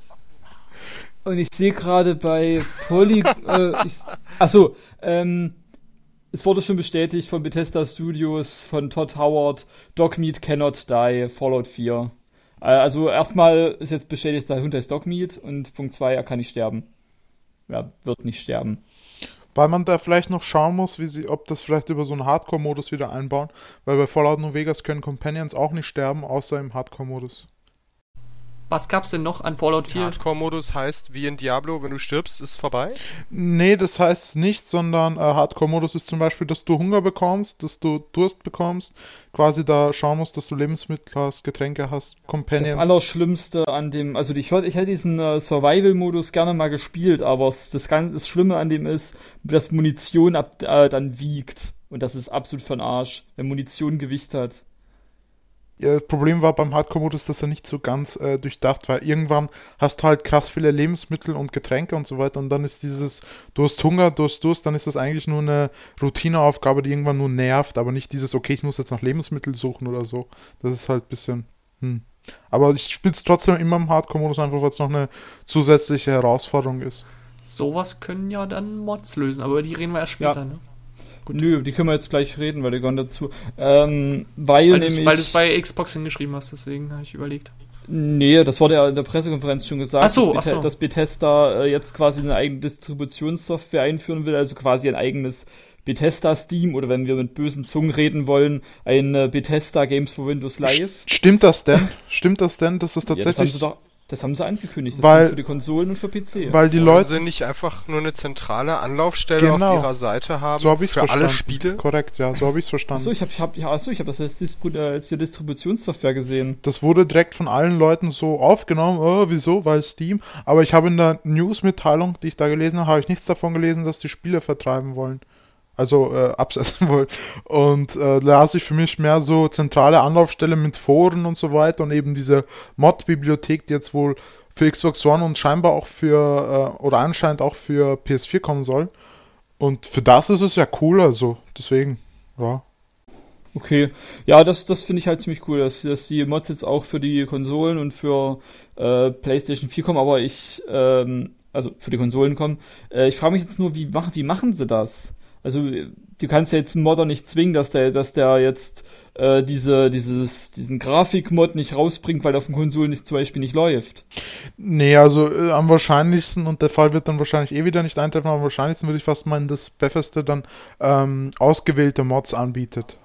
Und ich sehe gerade bei Poly. äh, ich, achso, ähm, es wurde schon bestätigt von Bethesda Studios, von Todd Howard, Dogmeat cannot die, Fallout 4. Äh, also erstmal ist jetzt bestätigt, der Hund heißt Dogmeat und Punkt 2, er kann nicht sterben. Er wird nicht sterben. Weil man da vielleicht noch schauen muss, wie sie, ob das vielleicht über so einen Hardcore-Modus wieder einbauen. Weil bei Fallout New Vegas können Companions auch nicht sterben, außer im Hardcore-Modus. Was gab's denn noch an Fallout 4? Hardcore-Modus heißt, wie in Diablo, wenn du stirbst, ist vorbei? Nee, das heißt nicht, sondern äh, Hardcore-Modus ist zum Beispiel, dass du Hunger bekommst, dass du Durst bekommst, quasi da schauen musst, dass du Lebensmittel hast, Getränke hast, Companions. Das Allerschlimmste an dem, also ich, ich hätte diesen äh, Survival-Modus gerne mal gespielt, aber das, das, das Schlimme an dem ist, dass Munition ab, äh, dann wiegt. Und das ist absolut von Arsch, wenn Munition Gewicht hat. Ja, das Problem war beim Hardcore-Modus, dass er nicht so ganz äh, durchdacht war. Irgendwann hast du halt krass viele Lebensmittel und Getränke und so weiter und dann ist dieses, du hast Hunger, du hast Durst, dann ist das eigentlich nur eine Routineaufgabe, die irgendwann nur nervt, aber nicht dieses, okay, ich muss jetzt nach Lebensmitteln suchen oder so. Das ist halt ein bisschen, hm. Aber ich spiele es trotzdem immer im Hardcore-Modus, einfach weil es noch eine zusätzliche Herausforderung ist. Sowas können ja dann Mods lösen, aber die reden wir erst später, ja. ne? Gut. Nö, die können wir jetzt gleich reden, weil die gehören dazu. Ähm, weil weil du es bei Xbox hingeschrieben hast, deswegen habe ich überlegt. Nee, das wurde ja in der Pressekonferenz schon gesagt, ach so, dass, ach so. dass Bethesda äh, jetzt quasi eine eigene Distributionssoftware einführen will, also quasi ein eigenes Bethesda Steam oder wenn wir mit bösen Zungen reden wollen, ein äh, Bethesda Games for Windows Live. Stimmt das denn? Stimmt das denn, dass das tatsächlich. Ja, das doch, das haben sie angekündigt. Das weil, für die Konsolen und für PC. Weil die Leute sie nicht einfach nur eine zentrale Anlaufstelle genau. auf ihrer Seite haben so hab ich's für verstanden. alle Spiele. Korrekt, ja, so habe ich es verstanden. Achso, ich habe ich hab, ja, achso, ich hab das als, Distribu als die Distributionssoftware gesehen. Das wurde direkt von allen Leuten so aufgenommen. Oh, wieso? Weil Steam. Aber ich habe in der News-Mitteilung, die ich da gelesen habe, habe ich nichts davon gelesen, dass die Spiele vertreiben wollen also äh, absetzen wollen. Und äh, da hat sich für mich mehr so zentrale Anlaufstelle mit Foren und so weiter und eben diese Mod-Bibliothek, die jetzt wohl für Xbox One und scheinbar auch für, äh, oder anscheinend auch für PS4 kommen soll. Und für das ist es ja cool, also deswegen, ja. Okay, ja, das, das finde ich halt ziemlich cool, dass, dass die Mods jetzt auch für die Konsolen und für äh, PlayStation 4 kommen, aber ich, ähm, also für die Konsolen kommen. Äh, ich frage mich jetzt nur, wie, mach, wie machen sie das? Also, du kannst ja jetzt einen Modder nicht zwingen, dass der, dass der jetzt äh, diese, dieses, diesen Grafikmod nicht rausbringt, weil auf dem Konsolen nicht, zum Beispiel nicht läuft. Nee, also äh, am wahrscheinlichsten, und der Fall wird dann wahrscheinlich eh wieder nicht eintreffen, aber am wahrscheinlichsten würde ich fast meinen, dass Bethesda dann ähm, ausgewählte Mods anbietet.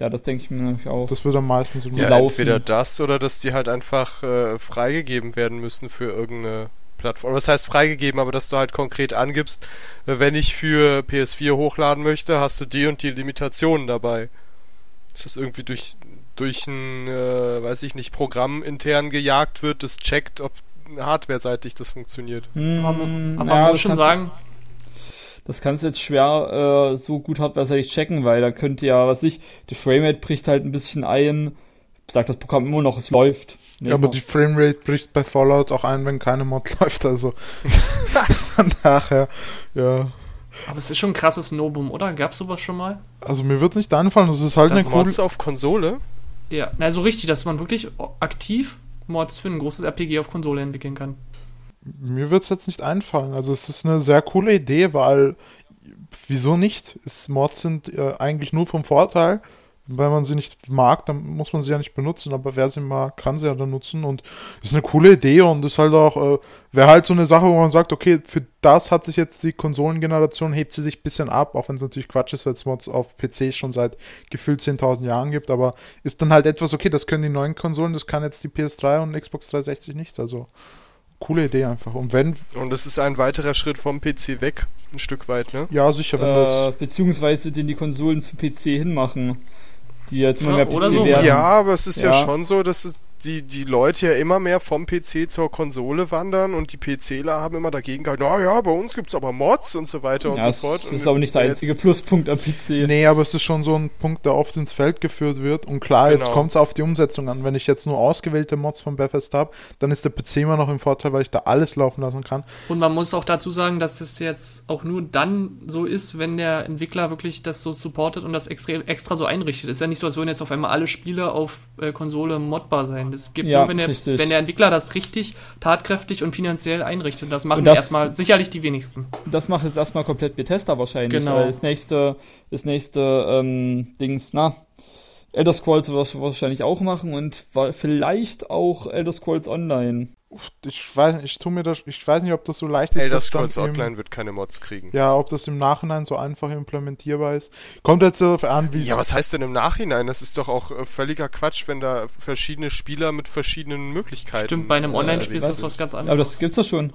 Ja, das denke ich mir nämlich auch. Das wird am meisten so ja, laufen. Entweder das oder dass die halt einfach äh, freigegeben werden müssen für irgendeine Plattform. Was heißt freigegeben, aber dass du halt konkret angibst, äh, wenn ich für PS4 hochladen möchte, hast du die und die Limitationen dabei dass das irgendwie durch, durch ein, äh, weiß ich nicht, Programm intern gejagt wird, das checkt, ob hardware-seitig das funktioniert. Hm, aber, aber ja, man muss schon sagen, das kannst du jetzt schwer äh, so gut hardware-seitig checken, weil da könnte ja, was ich, die Framerate bricht halt ein bisschen ein, sagt das Programm immer noch, es läuft. Ja, aber die Framerate bricht bei Fallout auch ein, wenn keine Mod läuft, also daher, ja. Aber es ist schon ein krasses Novum, oder? Gab es sowas schon mal? Also mir wird nicht einfallen, das ist halt das eine Mods auf Konsole? Ja, also richtig, dass man wirklich aktiv Mods für ein großes RPG auf Konsole entwickeln kann. Mir wird es jetzt nicht einfallen. Also es ist eine sehr coole Idee, weil wieso nicht? Mods sind äh, eigentlich nur vom Vorteil wenn man sie nicht mag, dann muss man sie ja nicht benutzen, aber wer sie mag, kann sie ja dann nutzen und ist eine coole Idee und ist halt auch, äh, wäre halt so eine Sache, wo man sagt, okay, für das hat sich jetzt die Konsolengeneration, hebt sie sich ein bisschen ab, auch wenn es natürlich Quatsch ist, weil es Mods auf PC schon seit gefühlt 10.000 Jahren gibt, aber ist dann halt etwas, okay, das können die neuen Konsolen, das kann jetzt die PS3 und Xbox 360 nicht, also coole Idee einfach. Und wenn. Und es ist ein weiterer Schritt vom PC weg, ein Stück weit, ne? Ja, sicher, wenn äh, das. Beziehungsweise den die Konsolen zum PC hinmachen. Die jetzt immer Ja, mehr PC oder so. werden. Ja, aber es ist ja, Ja. schon so, dass es die, die Leute ja immer mehr vom PC zur Konsole wandern und die PCler haben immer dagegen gehalten, na ja, bei uns gibt's aber Mods und so weiter und Ja, so das fort. ist Und aber nicht der jetzt- einzige Pluspunkt am PC. Nee, aber es ist schon so ein Punkt, der oft ins Feld geführt wird. Und klar, jetzt Genau. kommt es auf die Umsetzung an. Wenn ich jetzt nur ausgewählte Mods von Bethesda habe, dann ist der PC immer noch im Vorteil, weil ich da alles laufen lassen kann. Und man muss auch dazu sagen, dass es jetzt auch nur dann so ist, wenn der Entwickler wirklich das so supportet und das extra, extra so einrichtet. Es ist ja nicht so, als würden jetzt auf einmal alle Spiele auf äh, Konsole modbar sein. Das gibt Ja, nur, wenn der, richtig. wenn der Entwickler das richtig tatkräftig und finanziell einrichtet. Das machen Und das- erstmal sicherlich die wenigsten. Das macht jetzt erstmal komplett Bethesda wahrscheinlich. Genau. Weil das nächste, das nächste ähm, Dings, na, Elder Scrolls wird das wahrscheinlich auch machen und vielleicht auch Elder Scrolls Online. Ich weiß, ich tu mir das, ich weiß nicht, ob das so leicht ist. Elder Scrolls im- Online wird keine Mods kriegen. Ja, ob das im Nachhinein so einfach implementierbar ist. Kommt jetzt darauf an, wie Ja, was heißt denn im Nachhinein? Das ist doch auch äh, völliger Quatsch, wenn da verschiedene Spieler mit verschiedenen Möglichkeiten. Stimmt, bei einem äh, Online-Spiel ist das was ganz Aber anderes. das gibt's ja schon.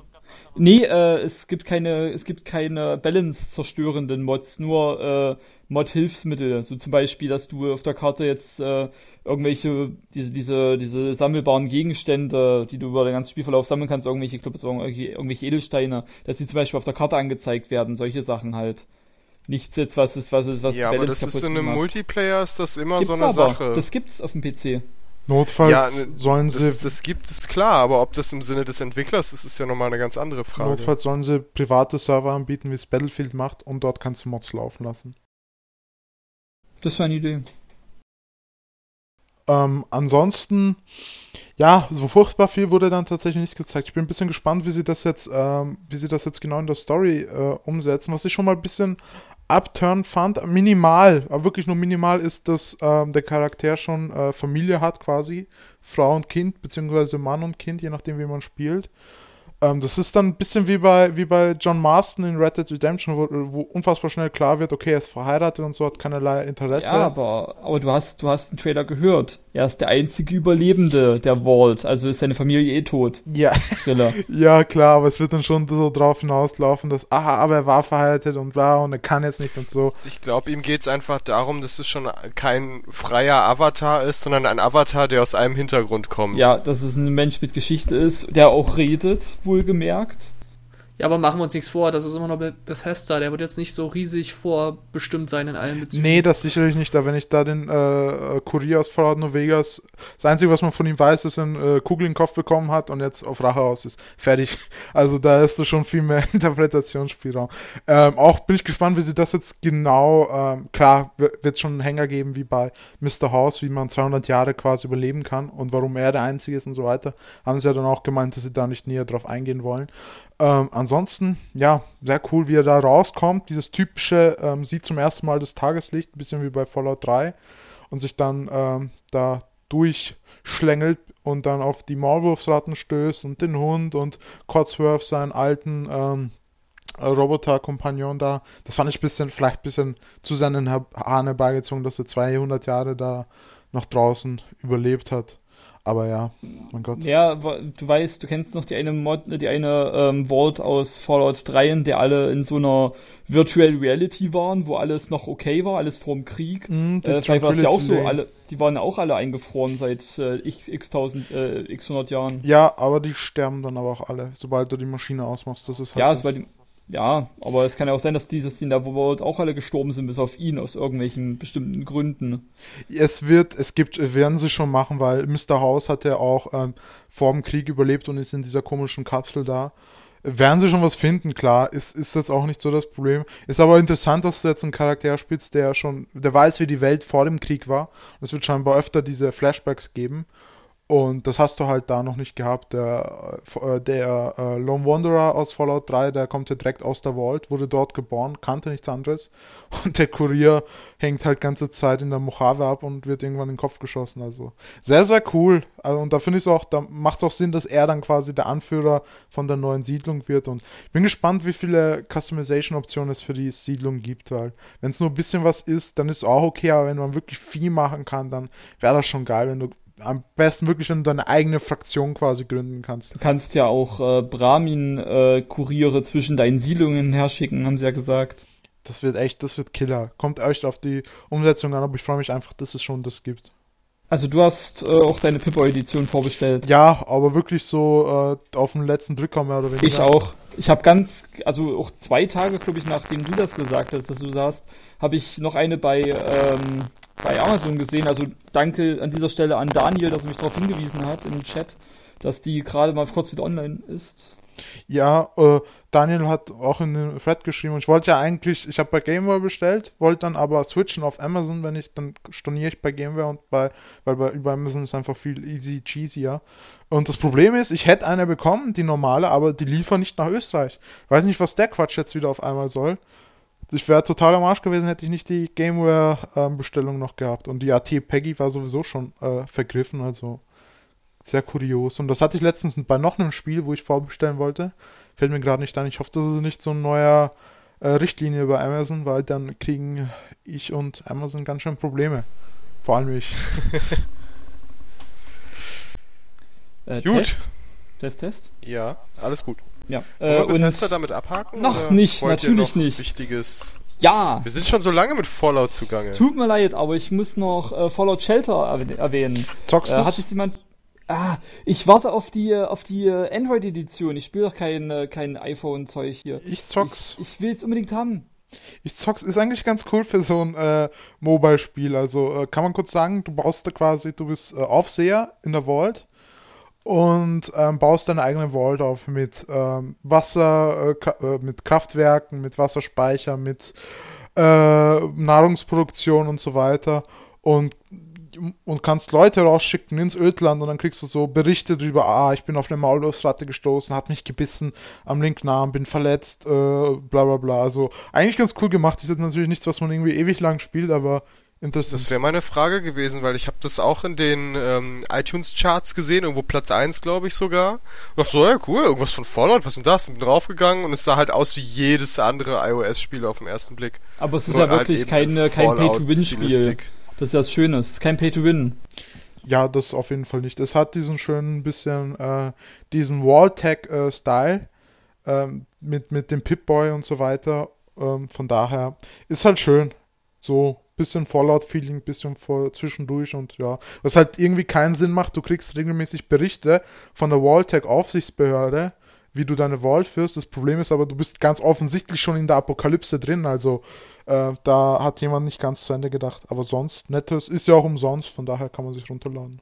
Nee, äh, es gibt keine, es gibt keine Balance-zerstörenden Mods, nur äh, Mod-Hilfsmittel. So zum Beispiel, dass du auf der Karte jetzt äh, irgendwelche, diese, diese, diese sammelbaren Gegenstände, die du über den ganzen Spielverlauf sammeln kannst, irgendwelche, ich glaube, irgendwelche, irgendwelche Edelsteine, dass die zum Beispiel auf der Karte angezeigt werden, solche Sachen halt. Nichts jetzt, was ist, was ist, was Ja, aber das ist in einem macht. Multiplayer ist das immer Gibt's so eine aber. Sache. Das gibt's auf dem PC. notfalls ja, ne, sollen das, sie ist, das gibt es klar, aber ob das im Sinne des Entwicklers ist, ist ja nochmal eine ganz andere Frage. notfalls sollen sie private Server anbieten, wie es Battlefield macht, und dort kannst du Mods laufen lassen. Das war eine Idee. Ähm, ansonsten, ja, so furchtbar viel wurde dann tatsächlich nicht gezeigt. Ich bin ein bisschen gespannt, wie sie das jetzt, ähm, wie sie das jetzt genau in der Story äh, umsetzen. Was ich schon mal ein bisschen upturn fand, minimal, aber wirklich nur minimal, ist, dass ähm, der Charakter schon äh, Familie hat quasi, Frau und Kind, beziehungsweise Mann und Kind, je nachdem, wie man spielt. Ähm, das ist dann ein bisschen wie bei, wie bei John Marston in Red Dead Redemption, wo, wo unfassbar schnell klar wird, okay, er ist verheiratet und so, hat keinerlei Interesse. Ja, aber, aber du hast, du hast einen Trailer gehört. Er ist der einzige Überlebende der Vault, also ist seine Familie eh tot. ja. Thriller. Ja, klar, aber es wird dann schon so drauf hinauslaufen, dass, aha, aber er war verheiratet und war und er kann jetzt nicht und so. Ich glaube, ihm geht's einfach darum, dass es schon kein freier Avatar ist, sondern ein Avatar, der aus einem Hintergrund kommt. ja, dass es ein Mensch mit Geschichte ist, der auch redet, wohlgemerkt. Ja, aber machen wir uns nichts vor, das ist immer noch Be- Bethesda, der wird jetzt nicht so riesig vorbestimmt sein in allen Bezügen. Nee, das sicherlich nicht, da wenn ich da den äh, Kurier aus Fallout New Vegas, das Einzige, was man von ihm weiß, ist, dass er eine äh, Kugel in den Kopf bekommen hat und jetzt auf Rache aus ist. Fertig. Also da hast du schon viel mehr Interpretationsspielraum. Ähm, auch bin ich gespannt, wie sie das jetzt genau, ähm, klar, wird es schon einen Hänger geben, wie bei Mr. House, wie man 200 Jahre quasi überleben kann und warum er der Einzige ist und so weiter. Haben sie ja dann auch gemeint, dass sie da nicht näher drauf eingehen wollen. Ähm, ansonsten, ja, sehr cool, wie er da rauskommt. Dieses typische, ähm, sieht zum ersten Mal das Tageslicht, ein bisschen wie bei Fallout 3 und sich dann ähm, da durchschlängelt und dann auf die Maulwurfsratten stößt und den Hund und Codsworth, seinen alten ähm, äh, Roboter-Kompagnon da. Das fand ich ein bisschen, vielleicht ein bisschen zu sehr in den Hahn herbeigezogen, dass er 200 Jahre da noch draußen überlebt hat. Aber ja, mein Gott. Ja, du weißt, du kennst noch die eine Mod, die eine ähm, Vault aus Fallout 3, in der alle in so einer Virtual Reality waren, wo alles noch okay war, alles vorm Krieg. Mm, die Äh, vielleicht war es ja auch so, alle, die waren ja auch alle eingefroren seit äh, x, x tausend, äh, x hundert Jahren. Ja, aber die sterben dann aber auch alle, sobald du die Maschine ausmachst. Das ist halt Ja, war die, ja, aber es kann ja auch sein, dass die, dass die in der Vault auch alle gestorben sind, bis auf ihn, aus irgendwelchen bestimmten Gründen. Es wird, es gibt, werden sie schon machen, weil Mr. House hat ja auch ähm, vor dem Krieg überlebt und ist in dieser komischen Kapsel da. Werden sie schon was finden, klar, ist, ist jetzt auch nicht so das Problem. Ist aber interessant, dass du jetzt einen Charakter spielst, der schon, der weiß, wie die Welt vor dem Krieg war. Es wird scheinbar öfter diese Flashbacks geben. Und das hast du halt da noch nicht gehabt. Der, äh, der äh, Lone Wanderer aus Fallout 3, der kommt ja direkt aus der Vault, wurde dort geboren, kannte nichts anderes. Und der Kurier hängt halt ganze Zeit in der Mojave ab und wird irgendwann in den Kopf geschossen. Also sehr, sehr cool. Also, und da finde ich es auch, da macht es auch Sinn, dass er dann quasi der Anführer von der neuen Siedlung wird. Und ich bin gespannt, wie viele Customization-Optionen es für die Siedlung gibt, weil wenn es nur ein bisschen was ist, dann ist es auch okay, aber wenn man wirklich viel machen kann, dann wäre das schon geil, wenn du am besten wirklich, wenn du deine eigene Fraktion quasi gründen kannst. Du kannst ja auch äh, Brahmin-Kuriere äh, zwischen deinen Siedlungen herschicken, haben sie ja gesagt. Das wird echt, das wird Killer. Kommt echt auf die Umsetzung an, aber ich freue mich einfach, dass es schon das gibt. Also du hast äh, auch deine Pippo-Edition vorbestellt. Ja, aber wirklich so äh, auf den letzten Drücker mehr oder weniger. Ich auch. Ich habe ganz, also auch zwei Tage, glaube ich, nachdem du das gesagt hast, dass du sagst, habe ich noch eine bei, ähm, bei Amazon gesehen. Also danke an dieser Stelle an Daniel, dass er mich darauf hingewiesen hat im Chat, dass die gerade mal kurz wieder online ist. Ja, äh, Daniel hat auch in den Thread geschrieben. Ich wollte ja eigentlich, ich habe bei Gameware bestellt, wollte dann aber switchen auf Amazon, wenn ich, dann storniere ich bei Gameware und bei, weil bei über Amazon ist einfach viel easy cheesier. Und das Problem ist, ich hätte eine bekommen, die normale, aber die liefern nicht nach Österreich. Ich weiß nicht, was der Quatsch jetzt wieder auf einmal soll. Ich wäre total am Arsch gewesen, hätte ich nicht die Gameware-Bestellung ähm, noch gehabt. Und die AT Peggy war sowieso schon äh, vergriffen, also sehr kurios. Und das hatte ich letztens bei noch einem Spiel, wo ich vorbestellen wollte. Fällt mir gerade nicht an. Ich hoffe, das ist nicht so ein neuer äh, Richtlinie bei Amazon, weil dann kriegen ich und Amazon ganz schön Probleme. Vor allem ich. äh, gut. Test? Test, Test? Ja, alles gut. Ja. Äh, und Fenster damit abhaken? Noch nicht, natürlich noch nicht. Wichtiges. Ja. Wir sind schon so lange mit Fallout zugange. Tut mir leid, aber ich muss noch äh, Fallout Shelter erwähnen. Zockst äh, Hat sich jemand Ah, ich warte auf die auf die Android-Edition. Ich spiele doch kein, äh, kein iPhone-Zeug hier. Ich zock's. Ich, ich will es unbedingt haben. Ich zock's, ist eigentlich ganz cool für so ein äh, Mobile-Spiel. Also äh, kann man kurz sagen, du baust da quasi, du bist äh, Aufseher in der Vault und ähm, baust deine eigene Vault auf mit ähm, Wasser, äh, äh, mit Kraftwerken, mit Wasserspeicher, mit äh, Nahrungsproduktion und so weiter. Und und kannst Leute rausschicken ins Ödland und dann kriegst du so Berichte darüber, ah, ich bin auf eine Maulwurfsratte gestoßen, hat mich gebissen am linken Arm, bin verletzt, äh, bla bla bla. Also eigentlich ganz cool gemacht. Ist jetzt natürlich nichts, was man irgendwie ewig lang spielt, aber interessant. Das wäre meine Frage gewesen, weil ich habe das auch in den ähm, iTunes-Charts gesehen, irgendwo Platz 1, glaube ich sogar. Und dachte so, ja cool, irgendwas von Fallout, was ist denn das? Und bin draufgegangen und es sah halt aus wie jedes andere iOS-Spiel auf den ersten Blick. Aber es ist Nur ja halt wirklich kein, kein Pay-to-Win-Spiel. Das ist das Schöne, es ist kein Pay-to-Win. Ja, das auf jeden Fall nicht. Es hat diesen schönen bisschen, äh, diesen Wall-Tag-Style äh, ähm, mit, mit dem Pip-Boy und so weiter. Ähm, von daher ist halt schön. So bisschen Fallout-Feeling, bisschen vor, zwischendurch und ja. Was halt irgendwie keinen Sinn macht, du kriegst regelmäßig Berichte von der Walltag-Aufsichtsbehörde, wie du deine Vault führst. Das Problem ist aber, du bist ganz offensichtlich schon in der Apokalypse drin, also äh, da hat jemand nicht ganz zu Ende gedacht. Aber sonst, nettes ist ja auch umsonst, von daher kann man sich runterladen.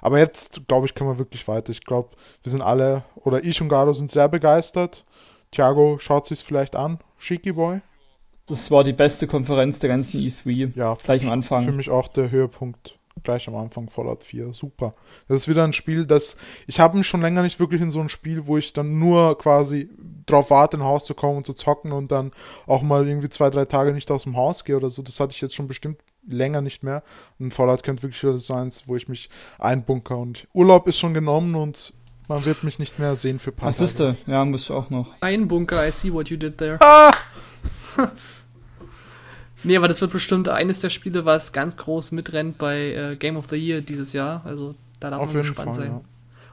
Aber jetzt, glaube ich, können wir wirklich weiter. Ich glaube, wir sind alle, oder ich und Garo sind sehr begeistert. Thiago schaut sich vielleicht an. Shiki Boy. Das war die beste Konferenz der ganzen E3. Ja, gleich am Anfang. Für mich auch der Höhepunkt gleich am Anfang Fallout 4. Super. Das ist wieder ein Spiel, das ich habe mich schon länger nicht wirklich in so ein Spiel, wo ich dann nur quasi drauf warte, in Haus zu kommen und zu zocken und dann auch mal irgendwie zwei, drei Tage nicht aus dem Haus gehe oder so. Das hatte ich jetzt schon bestimmt länger nicht mehr. Und Fallout könnte wirklich wieder sein, wo ich mich einbunker und Urlaub ist schon genommen und man wird mich nicht mehr sehen für paar Was ist du? Ja, muss ich auch noch. Einbunker, I see what you did there. Ah! Nee, aber das wird bestimmt eines der Spiele, was ganz groß mitrennt bei äh, Game of the Year dieses Jahr. Also da darf Auf man gespannt Fall, sein. Ja.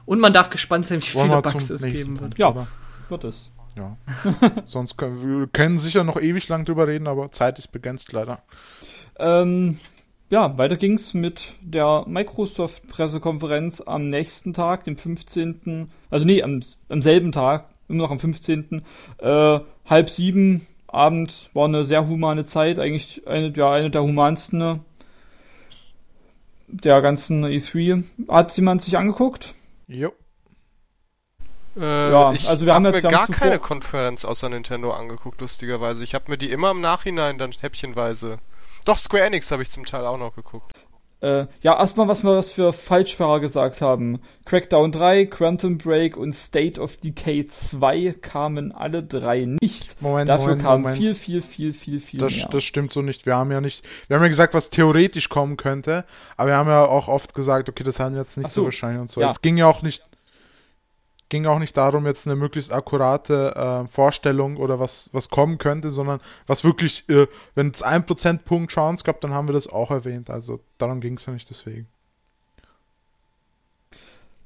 Und man darf gespannt sein, wie Wollen viele Bugs es geben wird. Ja, wird es. Ja. Sonst können wir können sicher noch ewig lang drüber reden, aber Zeit ist begrenzt leider. Ähm, ja, weiter ging's mit der Microsoft-Pressekonferenz am nächsten Tag, dem 15. Also nee, am, am selben Tag, immer noch am 15. Äh, halb sieben Abend war eine sehr humane Zeit, eigentlich eine, ja, eine der humansten ne, der ganzen E3. Hat jemand sich angeguckt? Jo. Äh, ja, ich also wir haben hab jetzt mir gar keine Konferenz außer Nintendo angeguckt, lustigerweise. Ich habe mir die immer im Nachhinein dann häppchenweise. Doch, Square Enix habe ich zum Teil auch noch geguckt. Äh, ja, erstmal, was wir was für Falschfahrer gesagt haben. Crackdown 3, Quantum Break und State of Decay 2 kamen alle drei nicht. Moment, Dafür Moment, kam Moment. viel, viel, viel, viel, viel das, mehr. Das stimmt so nicht. Wir haben ja nicht, wir haben ja gesagt, was theoretisch kommen könnte, aber wir haben ja auch oft gesagt, okay, das haben jetzt nicht so, so wahrscheinlich und so. Ja. Es ging ja auch nicht ging auch nicht darum, jetzt eine möglichst akkurate äh, Vorstellung oder was, was kommen könnte, sondern was wirklich, äh, wenn es ein Prozentpunkt Chance gab, dann haben wir das auch erwähnt. Also darum ging es ja nicht deswegen.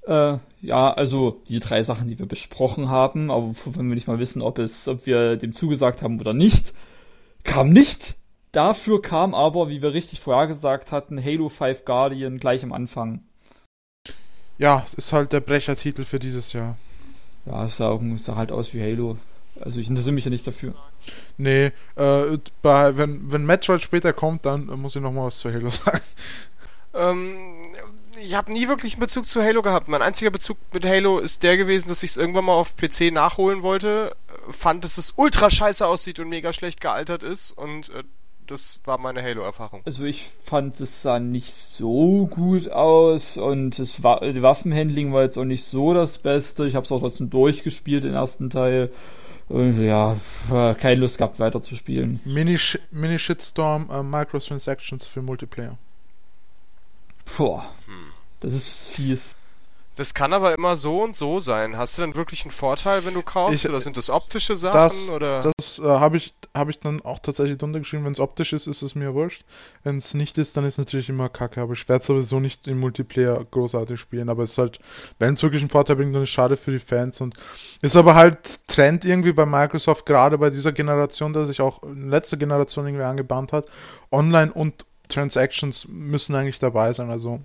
Äh, ja, also die drei Sachen, die wir besprochen haben, aber wenn wir nicht mal wissen, ob es, ob wir dem zugesagt haben oder nicht, kam nicht. Dafür kam aber, wie wir richtig vorhergesagt hatten, Halo 5 Guardian gleich am Anfang. Ja, ist halt der Brechertitel für dieses Jahr. Ja, es sah, sah halt aus wie Halo. Also ich interessiere mich ja nicht dafür. Nee, äh, bei, wenn, wenn Metroid später kommt, dann muss ich nochmal was zu Halo sagen. Ähm, ich habe nie wirklich einen Bezug zu Halo gehabt. Mein einziger Bezug mit Halo ist der gewesen, dass ich es irgendwann mal auf PC nachholen wollte, fand, dass es ultra scheiße aussieht und mega schlecht gealtert ist und äh, das war meine Halo-Erfahrung. Also ich fand, es sah nicht so gut aus und es war, die Waffenhandling war jetzt auch nicht so das Beste. Ich habe es auch trotzdem durchgespielt, den ersten Teil. Und ja, keine Lust gehabt weiterzuspielen. Mini-Shitstorm, Mini äh, Microtransactions für Multiplayer. Boah, hm. das ist fies. Das kann aber immer so und so sein. Hast du dann wirklich einen Vorteil, wenn du kaufst? Ich, oder sind das optische Sachen? Das, oder? das äh, habe ich, hab ich dann auch tatsächlich drunter geschrieben. Wenn es optisch ist, ist es mir wurscht. Wenn es nicht ist, dann ist es natürlich immer kacke. Aber ich werde sowieso nicht im Multiplayer großartig spielen. Aber es ist halt, wenn es wirklich einen Vorteil bringt, dann ist es schade für die Fans. Und ist aber halt Trend irgendwie bei Microsoft, gerade bei dieser Generation, der sich auch in letzter Generation irgendwie angebahnt hat. Online und Transactions müssen eigentlich dabei sein. Also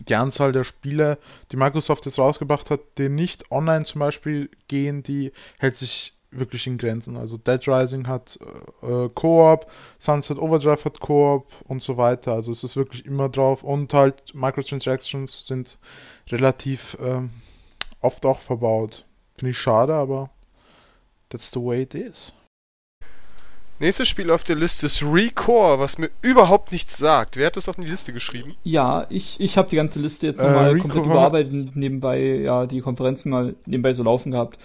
die Anzahl der Spiele, die Microsoft jetzt rausgebracht hat, die nicht online zum Beispiel gehen, die hält sich wirklich in Grenzen. Also Dead Rising hat äh, Koop, Sunset Overdrive hat Koop und so weiter. Also es ist wirklich immer drauf und halt Microtransactions sind relativ ähm, oft auch verbaut. Finde ich schade, aber that's the way it is. Nächstes Spiel auf der Liste ist Recore, was mir überhaupt nichts sagt. Wer hat das auf die Liste geschrieben? Ja, ich, ich habe die ganze Liste jetzt nochmal äh, komplett überarbeitet, nebenbei ja die Konferenzen mal nebenbei so laufen gehabt.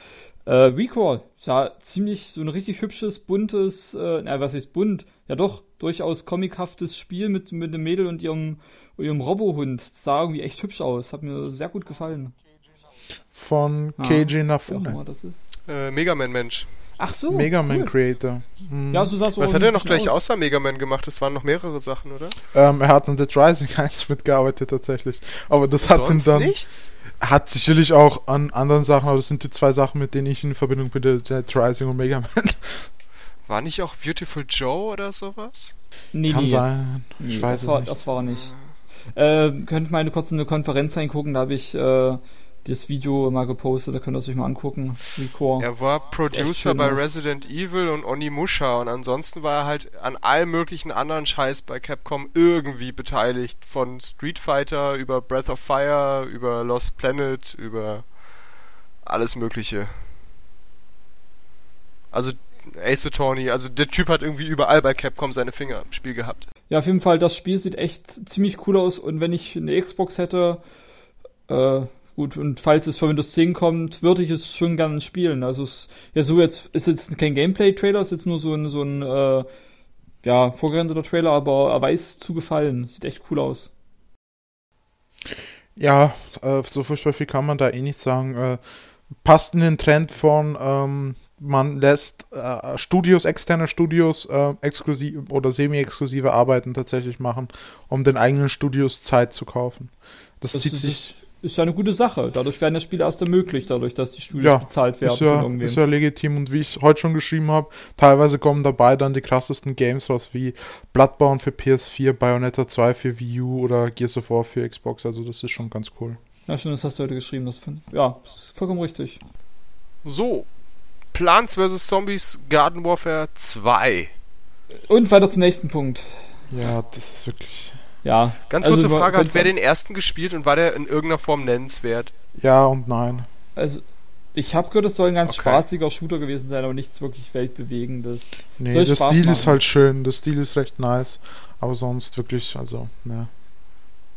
Äh, Recore sah ziemlich so ein richtig hübsches, buntes, äh, na, was ist bunt? Ja doch, durchaus comichaftes Spiel mit, mit einem Mädel und ihrem, ihrem Robohund. Sah irgendwie echt hübsch aus. Hat mir sehr gut gefallen. Von ah, KJ Nafune. Das ist. Äh, Mega Man Mensch. Ach so. Mega Man cool. Creator. Mhm. Ja, so sah so Was hat er noch gleich aus. außer Mega Man gemacht? Das waren noch mehrere Sachen, oder? Ähm, er hat an Dead Rising 1 mitgearbeitet tatsächlich. Aber das Sonst hat ihn dann. nichts? Hat sicherlich auch an anderen Sachen, aber das sind die zwei Sachen, mit denen ich in Verbindung bin, Dead Rising und Mega Man. War nicht auch Beautiful Joe oder sowas? Nee, Kann nee. sein. Nee, ich weiß das war, nicht. Das war nicht. Äh, könnt mal eine kurze eine Konferenz reingucken, da habe ich äh, das Video mal gepostet, da könnt ihr es euch mal angucken. Recore. Er war Producer bei Resident Evil und Onimusha und ansonsten war er halt an allem möglichen anderen Scheiß bei Capcom irgendwie beteiligt. Von Street Fighter über Breath of Fire, über Lost Planet, über alles Mögliche. Also Ace Attorney, also der Typ hat irgendwie überall bei Capcom seine Finger im Spiel gehabt. Ja, auf jeden Fall, das Spiel sieht echt ziemlich cool aus und wenn ich eine Xbox hätte, äh, Gut, und falls es für Windows 10 kommt, würde ich es schon gerne spielen. Also es ja so jetzt ist jetzt kein Gameplay-Trailer, ist jetzt nur so ein so ein äh, ja vorgerenderter Trailer, aber er weiß zu gefallen. Sieht echt cool aus. Ja, äh, so furchtbar viel kann man da eh nicht sagen. Äh, passt in den Trend von ähm, man lässt äh, Studios, externe Studios äh, exklusiv oder semi-exklusive Arbeiten tatsächlich machen, um den eigenen Studios Zeit zu kaufen. Das, das zieht sich ist ja eine gute Sache. Dadurch werden ja Spiele erst ermöglicht, dadurch, dass die Studios ja, bezahlt werden. Ist ja, ist ja legitim und wie ich heute schon geschrieben habe, teilweise kommen dabei dann die krassesten Games raus wie Bloodborne für PS4, Bayonetta 2 für Wii U oder Gears of War für Xbox. Also das ist schon ganz cool. Ja, schön, das hast du heute geschrieben. Das find, ja, ist vollkommen richtig. So, Plants vs. Zombies Garden Warfare 2. Und weiter zum nächsten Punkt. Ja, das ist wirklich ja. Ganz kurze also, Frage, hat wer den ersten gespielt und war der in irgendeiner Form nennenswert? Ja und nein. Also, ich habe gehört, es soll ein ganz okay. spaßiger Shooter gewesen sein, aber nichts wirklich weltbewegendes. Nee, der Stil machen. ist halt schön, der Stil ist recht nice, aber sonst wirklich, also, ne.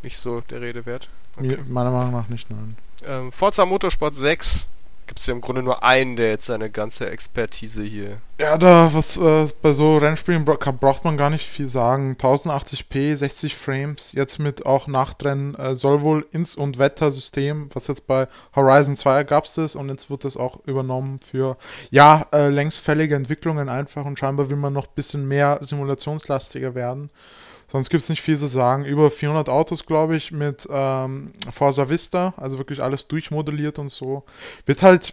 Nicht so der Rede wert. Okay. Meiner Meinung nach nicht, nein. Ähm, Forza Motorsport 6 gibt es ja im Grunde nur einen, der jetzt seine ganze Expertise hier. Ja, da, was äh, bei so Rennspielen bra braucht man gar nicht viel sagen. 1080p, 60 Frames, jetzt mit auch Nachtrennen, äh, soll wohl ins- und Wettersystem, was jetzt bei Horizon 2 gab es und jetzt wird das auch übernommen für, ja, äh, längstfällige Entwicklungen einfach und scheinbar will man noch ein bisschen mehr simulationslastiger werden. Sonst gibt es nicht viel zu sagen. Über 400 Autos, glaube ich, mit ähm, Forza Vista, also wirklich alles durchmodelliert und so. Wird halt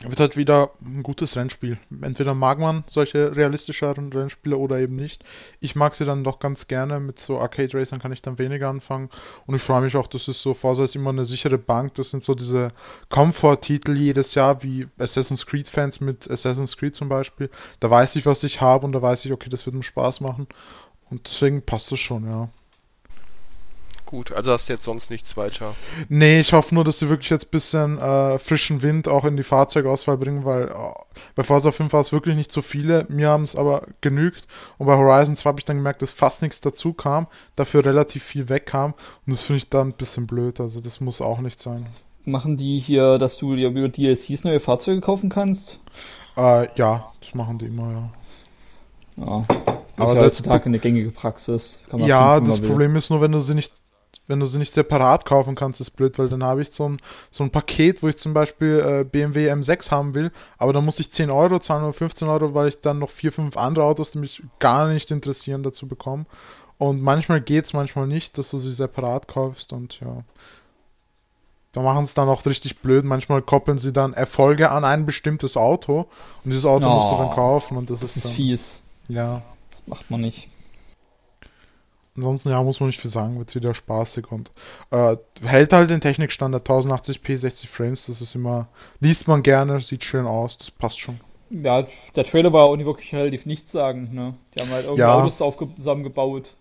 wird halt wieder ein gutes Rennspiel. Entweder mag man solche realistischeren Rennspiele oder eben nicht. Ich mag sie dann doch ganz gerne. Mit so Arcade Racern kann ich dann weniger anfangen. Und ich freue mich auch, dass es so Forza ist immer eine sichere Bank. Das sind so diese Comfort-Titel jedes Jahr, wie Assassin's Creed-Fans mit Assassin's Creed zum Beispiel. Da weiß ich, was ich habe und da weiß ich, okay, das wird mir Spaß machen. Und deswegen passt es schon, ja. Gut, also hast du jetzt sonst nichts weiter. Nee, ich hoffe nur, dass sie wirklich jetzt ein bisschen äh, frischen Wind auch in die Fahrzeugauswahl bringen, weil äh, bei Forza 5 war es wirklich nicht so viele, mir haben es aber genügt und bei Horizon 2 habe ich dann gemerkt, dass fast nichts dazu kam, dafür relativ viel wegkam und das finde ich dann ein bisschen blöd, also das muss auch nicht sein. Machen die hier, dass du dir über DLCs neue Fahrzeuge kaufen kannst? Äh, ja, das machen die immer, ja. Ja, das aber ist ja heutzutage eine gängige Praxis. ja, das Problem ist nur, wenn du sie nicht wenn du sie nicht separat kaufen kannst, ist blöd, weil dann habe ich so ein, so ein Paket, wo ich zum Beispiel äh, BMW M6 haben will, aber dann muss ich 10 Euro zahlen oder 15 Euro, weil ich dann noch 4, 5 andere Autos, die mich gar nicht interessieren, dazu bekomme. Und manchmal geht es, manchmal nicht, dass du sie separat kaufst und ja. Da machen es dann auch richtig blöd. Manchmal koppeln sie dann Erfolge an ein bestimmtes Auto und dieses Auto oh, musst du dann kaufen und das, das ist, ist fies. Ja. Das macht man nicht. Ansonsten, ja, muss man nicht viel sagen, wird es wieder spaßig und äh, hält halt den Technikstandard 1080p 60 Frames, das ist immer, liest man gerne, sieht schön aus, das passt schon. Ja, der Trailer war auch nicht wirklich relativ nichts sagen, ne? Die haben halt irgendwie ja. Autos zusammengebaut.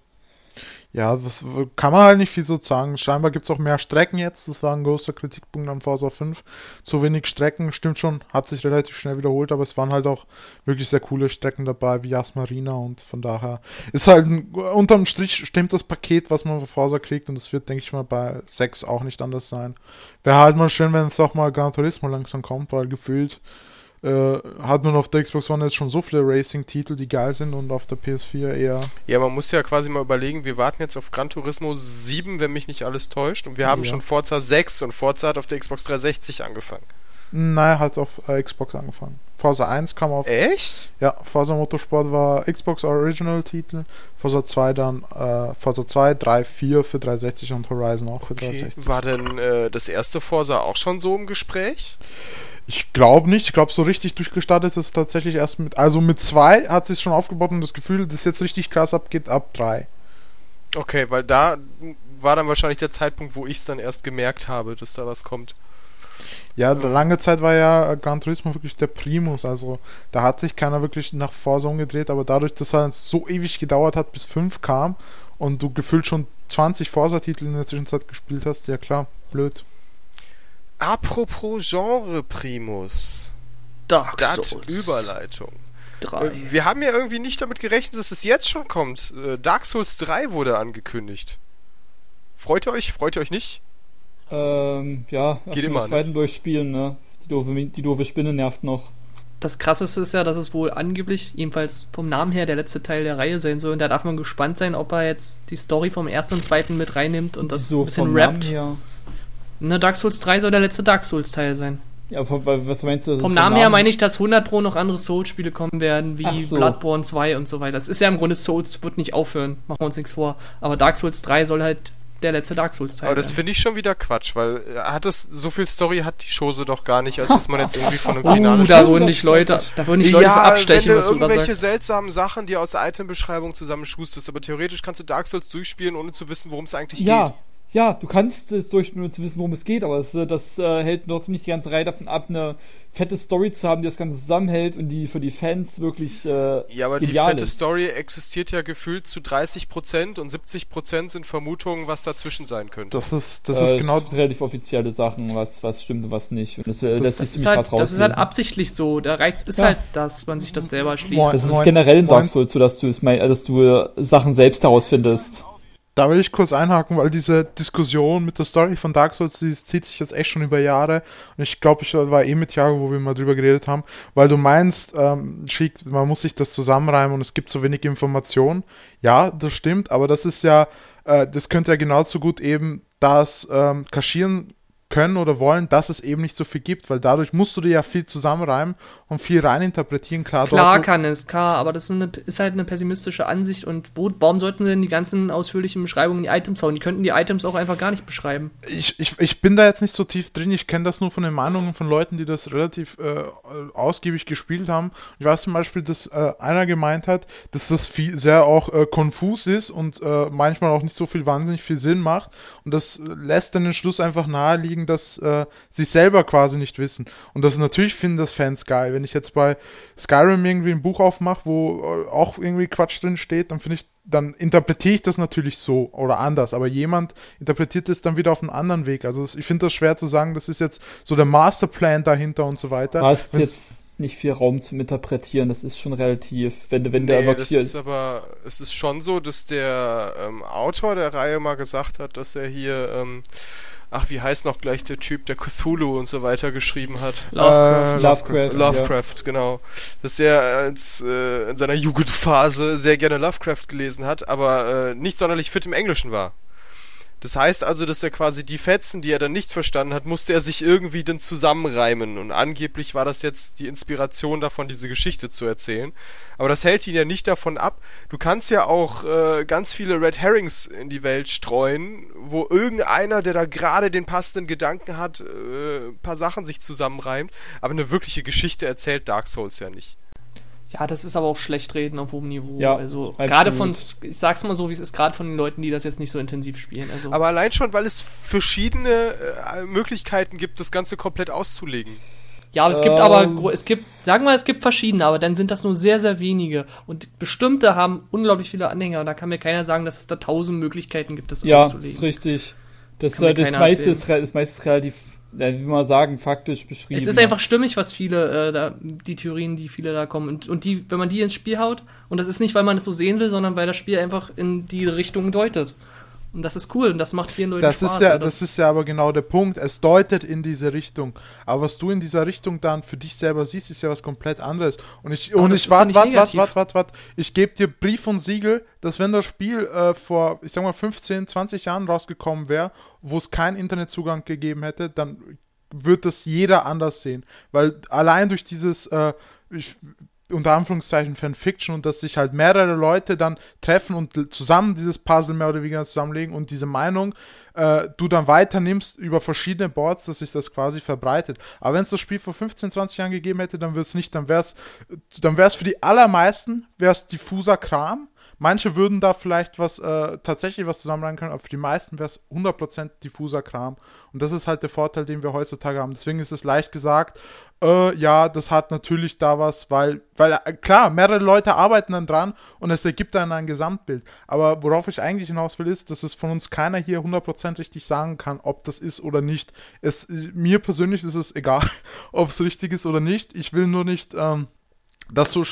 Ja, das kann man halt nicht viel so sagen. Scheinbar gibt es auch mehr Strecken jetzt. Das war ein großer Kritikpunkt an Forza 5. Zu wenig Strecken, stimmt schon, hat sich relativ schnell wiederholt, aber es waren halt auch wirklich sehr coole Strecken dabei, wie Yas Marina und von daher ist halt ein, unterm Strich stimmt das Paket, was man von Forza kriegt und es wird, denke ich mal, bei 6 auch nicht anders sein. Wäre halt mal schön, wenn es auch mal Gran Turismo langsam kommt, weil gefühlt äh, hat man auf der Xbox One jetzt schon so viele Racing-Titel, die geil sind und auf der PS4 eher. Ja, man muss ja quasi mal überlegen, wir warten jetzt auf Gran Turismo 7, wenn mich nicht alles täuscht, und wir haben ja. schon Forza 6 und Forza hat auf der Xbox 360 angefangen. Nein, hat auf äh, Xbox angefangen. Forza 1 kam auf. Echt? Ja, Forza Motorsport war Xbox Original Titel. Forza 2 dann, äh, Forza 2, 3, 4 für 360 und Horizon auch für okay. 360. War denn äh, das erste Forza auch schon so im Gespräch? Ich glaube nicht. Ich glaube, so richtig durchgestartet ist es tatsächlich erst mit. Also mit zwei hat sich schon aufgebaut und das Gefühl, dass jetzt richtig krass abgeht, ab drei. Okay, weil da war dann wahrscheinlich der Zeitpunkt, wo ich es dann erst gemerkt habe, dass da was kommt. Ja, lange Zeit war ja Gran Turismo wirklich der Primus. Also da hat sich keiner wirklich nach Forza umgedreht, aber dadurch, dass er so ewig gedauert hat, bis 5 kam und du gefühlt schon 20 Forza-Titel in der Zwischenzeit gespielt hast, ja klar, blöd. Apropos Genre Primus. Dark Souls. Überleitung. 3. Äh, wir haben ja irgendwie nicht damit gerechnet, dass es jetzt schon kommt. Äh, Dark Souls 3 wurde angekündigt. Freut ihr euch? Freut ihr euch nicht? Ähm, ja, geht immer. Den zweiten ne? durchspielen, ne? Die doofe, die doofe Spinne nervt noch. Das krasseste ist ja, dass es wohl angeblich, jedenfalls vom Namen her, der letzte Teil der Reihe sein soll. Und da darf man gespannt sein, ob er jetzt die Story vom ersten und zweiten mit reinnimmt und das so ein bisschen rappt. Ne, Dark Souls 3 soll der letzte Dark Souls Teil sein. Ja, was meinst du? Vom Namen her meine ich, dass 100 Pro noch andere Souls-Spiele kommen werden, wie so. Bloodborne 2 und so weiter. Das ist ja im Grunde Souls, wird nicht aufhören, machen wir uns nichts vor. Aber Dark Souls 3 soll halt der letzte Dark Souls Teil. Aber das finde ich schon wieder Quatsch, weil äh, hat es so viel Story hat die Chose doch gar nicht, als dass man jetzt irgendwie von einem Finale. Uh, da würden dich Leute, da würden dich Leute ja, abstechen, wenn du was du irgendwelche seltsamen Sachen, die aus der Item-Beschreibung zusammenschustest, aber theoretisch kannst du Dark Souls durchspielen, ohne zu wissen, worum es eigentlich ja. geht ja, du kannst es durch nur zu wissen, worum es geht, aber das, äh, das äh, hält noch ziemlich die ganze Reihe davon ab, eine fette Story zu haben, die das Ganze zusammenhält und die für die Fans wirklich äh, Ja, aber die fette ist. Story existiert ja gefühlt zu 30% und 70% sind Vermutungen, was dazwischen sein könnte. Das ist, das ist äh, genau... Das sind relativ offizielle Sachen, was, was stimmt und was nicht. Und das, äh, das, das, ist, halt, das ist halt absichtlich so. Der Reiz ist ja. halt, dass man sich das selber schließt. Das ist generell in Dark Souls so, dass du, dass du Sachen selbst herausfindest. Da will ich kurz einhaken, weil diese Diskussion mit der Story von Dark Souls, die zieht sich jetzt echt schon über Jahre. Und ich glaube, ich war eh mit Jago, wo wir mal drüber geredet haben, weil du meinst, ähm, man muss sich das zusammenreimen und es gibt so wenig Informationen. Ja, das stimmt, aber das ist ja, äh, das könnte ja genauso gut eben das ähm, kaschieren können oder wollen, dass es eben nicht so viel gibt, weil dadurch musst du dir ja viel zusammenreimen und viel reininterpretieren. Klar, klar dort, kann es, klar, aber das ist, eine, ist, halt eine pessimistische Ansicht und wo, warum sollten denn die ganzen ausführlichen Beschreibungen die Items hauen? Die könnten die Items auch einfach gar nicht beschreiben. Ich, ich, ich bin da jetzt nicht so tief drin, ich kenne das nur von den Meinungen von Leuten, die das relativ äh, ausgiebig gespielt haben. Ich weiß zum Beispiel, dass äh, einer gemeint hat, dass das viel, sehr auch äh, konfus ist und äh, manchmal auch nicht so viel wahnsinnig viel Sinn macht und das lässt dann den Schluss einfach naheliegen, dass äh, sie selber quasi nicht wissen. Und das natürlich finden das Fans geil. Wenn ich jetzt bei Skyrim irgendwie ein Buch aufmache, wo äh, auch irgendwie Quatsch drin steht, dann finde ich, dann interpretiere ich das natürlich so oder anders. Aber jemand interpretiert es dann wieder auf einen anderen Weg. Also ich finde das schwer zu sagen, das ist jetzt so der Masterplan dahinter und so weiter. Was jetzt nicht viel Raum zum Interpretieren. Das ist schon relativ, wenn, wenn der nee, aber das hier ist aber, es ist schon so, dass der ähm, Autor der Reihe mal gesagt hat, dass er hier, ähm, ach, wie heißt noch gleich der Typ, der Cthulhu und so weiter geschrieben hat? Lovecraft. Äh, Lovecraft, Lovecraft ja. genau. Dass er als, äh, in seiner Jugendphase sehr gerne Lovecraft gelesen hat, aber äh, nicht sonderlich fit im Englischen war. Das heißt also, dass er quasi die Fetzen, die er dann nicht verstanden hat, musste er sich irgendwie dann zusammenreimen. Und angeblich war das jetzt die Inspiration davon, diese Geschichte zu erzählen. Aber das hält ihn ja nicht davon ab. Du kannst ja auch äh, ganz viele Red Herrings in die Welt streuen, wo irgendeiner, der da gerade den passenden Gedanken hat, äh, paar Sachen sich zusammenreimt. Aber eine wirkliche Geschichte erzählt Dark Souls ja nicht. Ja, das ist aber auch schlecht reden auf hohem Niveau. Ja, also gerade von, ich sag's mal so, wie es ist, gerade von den Leuten, die das jetzt nicht so intensiv spielen. Also aber allein schon, weil es verschiedene äh, Möglichkeiten gibt, das Ganze komplett auszulegen. Ja, aber es gibt aber, ähm. es gibt, sagen wir mal, es gibt verschiedene, aber dann sind das nur sehr, sehr wenige. Und bestimmte haben unglaublich viele Anhänger. Und da kann mir keiner sagen, dass es da tausend Möglichkeiten gibt, das ja, auszulegen. Ja, ist richtig. Das, das, das, meiste ist, das meiste ist relativ wie man sagen, faktisch beschrieben. Es ist einfach stimmig, was viele, äh, da, die Theorien, die viele da kommen. Und, und die, wenn man die ins Spiel haut, und das ist nicht, weil man es so sehen will, sondern weil das Spiel einfach in die Richtung deutet. Und das ist cool und das macht vielen Leuten das Spaß. Ist ja, das, das, ist ja aber genau der Punkt. Es deutet in diese Richtung. Aber was du in dieser Richtung dann für dich selber siehst, ist ja was komplett anderes. Und ich, und ich warte, warte, warte, warte, warte, warte. Ich gebe dir Brief und Siegel, dass wenn das Spiel äh, vor, ich sag mal, 15, 20 Jahren rausgekommen wäre, wo es keinen Internetzugang gegeben hätte, dann wird das jeder anders sehen. Weil allein durch dieses, äh, ich, unter Anführungszeichen Fanfiction und dass sich halt mehrere Leute dann treffen und zusammen dieses Puzzle mehr oder weniger zusammenlegen und diese Meinung äh, du dann weiternimmst über verschiedene Boards, dass sich das quasi verbreitet. Aber wenn es das Spiel vor 15, 20 Jahren gegeben hätte, dann wird es nicht, dann wäre es dann wär's für die allermeisten wär's diffuser Kram. Manche würden da vielleicht was äh, tatsächlich was zusammenreihen können, aber für die meisten wäre es 100% diffuser Kram. Und das ist halt der Vorteil, den wir heutzutage haben. Deswegen ist es leicht gesagt, äh, ja, das hat natürlich da was, weil, weil äh, klar, mehrere Leute arbeiten dann dran und es ergibt dann ein Gesamtbild. Aber worauf ich eigentlich hinaus will, ist, dass es von uns keiner hier 100% richtig sagen kann, ob das ist oder nicht. Es, mir persönlich ist es egal, ob es richtig ist oder nicht. Ich will nur nicht, ähm, dass so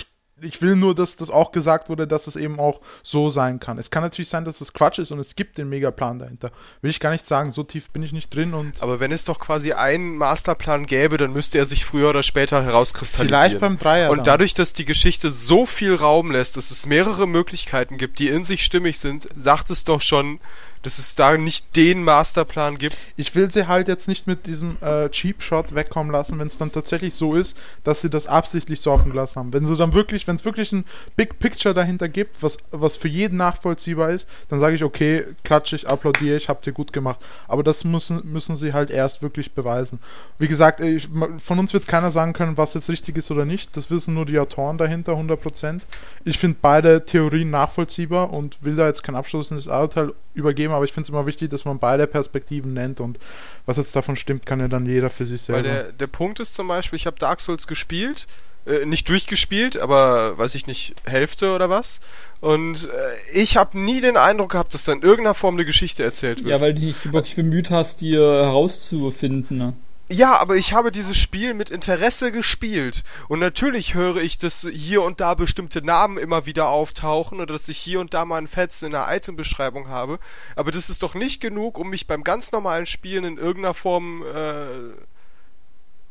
ich will nur, dass das auch gesagt wurde, dass es eben auch so sein kann. Es kann natürlich sein, dass es Quatsch ist und es gibt den Megaplan dahinter. Will ich gar nicht sagen, so tief bin ich nicht drin und. Aber wenn es doch quasi einen Masterplan gäbe, dann müsste er sich früher oder später herauskristallisieren. Vielleicht beim Dreier. Und dadurch, dass die Geschichte so viel Raum lässt, dass es mehrere Möglichkeiten gibt, die in sich stimmig sind, sagt es doch schon, dass es da nicht den Masterplan gibt. Ich will sie halt jetzt nicht mit diesem äh, Cheap Shot wegkommen lassen, wenn es dann tatsächlich so ist, dass sie das absichtlich so offen gelassen haben. Wenn sie dann wirklich, wenn es wirklich ein Big Picture dahinter gibt, was, was für jeden nachvollziehbar ist, dann sage ich, okay, klatsche ich, applaudiere ich, habt ihr gut gemacht. Aber das müssen, müssen sie halt erst wirklich beweisen. Wie gesagt, ich, von uns wird keiner sagen können, was jetzt richtig ist oder nicht. Das wissen nur die Autoren dahinter, 100%. Ich finde beide Theorien nachvollziehbar und will da jetzt kein abschließendes Urteil übergeben, aber ich finde es immer wichtig, dass man beide Perspektiven nennt und was jetzt davon stimmt, kann ja dann jeder für sich selber. Weil der, der Punkt ist zum Beispiel, ich habe Dark Souls gespielt, äh, nicht durchgespielt, aber weiß ich nicht, Hälfte oder was. Und äh, ich habe nie den Eindruck gehabt, dass da in irgendeiner Form eine Geschichte erzählt wird. Ja, weil du dich wirklich bemüht hast, die herauszufinden. Ne? Ja, aber ich habe dieses Spiel mit Interesse gespielt. Und natürlich höre ich, dass hier und da bestimmte Namen immer wieder auftauchen oder dass ich hier und da mal einen Fetzen in der Itembeschreibung habe. Aber das ist doch nicht genug, um mich beim ganz normalen Spielen in irgendeiner Form äh,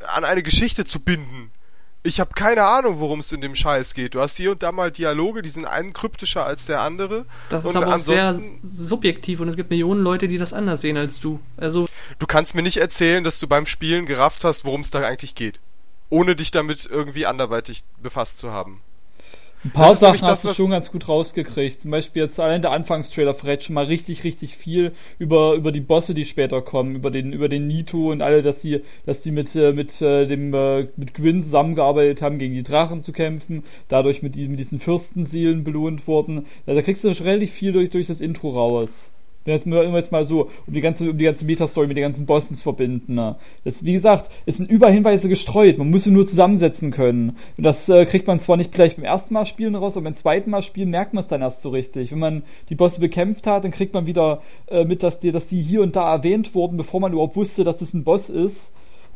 an eine Geschichte zu binden. Ich habe keine Ahnung, worum es in dem Scheiß geht. Du hast hier und da mal Dialoge, die sind einen kryptischer als der andere. Das ist aber auch sehr subjektiv und es gibt Millionen Leute, die das anders sehen als du. Also du kannst mir nicht erzählen, dass du beim Spielen gerafft hast, worum es da eigentlich geht. Ohne dich damit irgendwie anderweitig befasst zu haben. Ein paar Sachen das, hast du schon ganz gut rausgekriegt. Zum Beispiel jetzt allein der Anfangstrailer verrät schon mal richtig, richtig viel über, über die Bosse, die später kommen, über den, über den Nito und alle, dass die, dass die mit, äh, mit, äh, dem, äh, mit Gwyn zusammengearbeitet haben, gegen die Drachen zu kämpfen, dadurch mit, diesen, mit diesen Fürstenseelen belohnt wurden. Also da kriegst du schon relativ viel durch, durch das Intro raus. Jetzt, jetzt mal so, um die ganze, um die ganze Meta-Story mit den ganzen Bossen zu verbinden. Ne? Das, wie gesagt, es sind überall Hinweise gestreut. Man muss sie nur zusammensetzen können. Und das äh, kriegt man zwar nicht gleich beim ersten Mal spielen raus, aber beim zweiten Mal spielen merkt man es dann erst so richtig. Wenn man die Bosse bekämpft hat, dann kriegt man wieder äh, mit, dass die, dass die hier und da erwähnt wurden, bevor man überhaupt wusste, dass es ein Boss ist.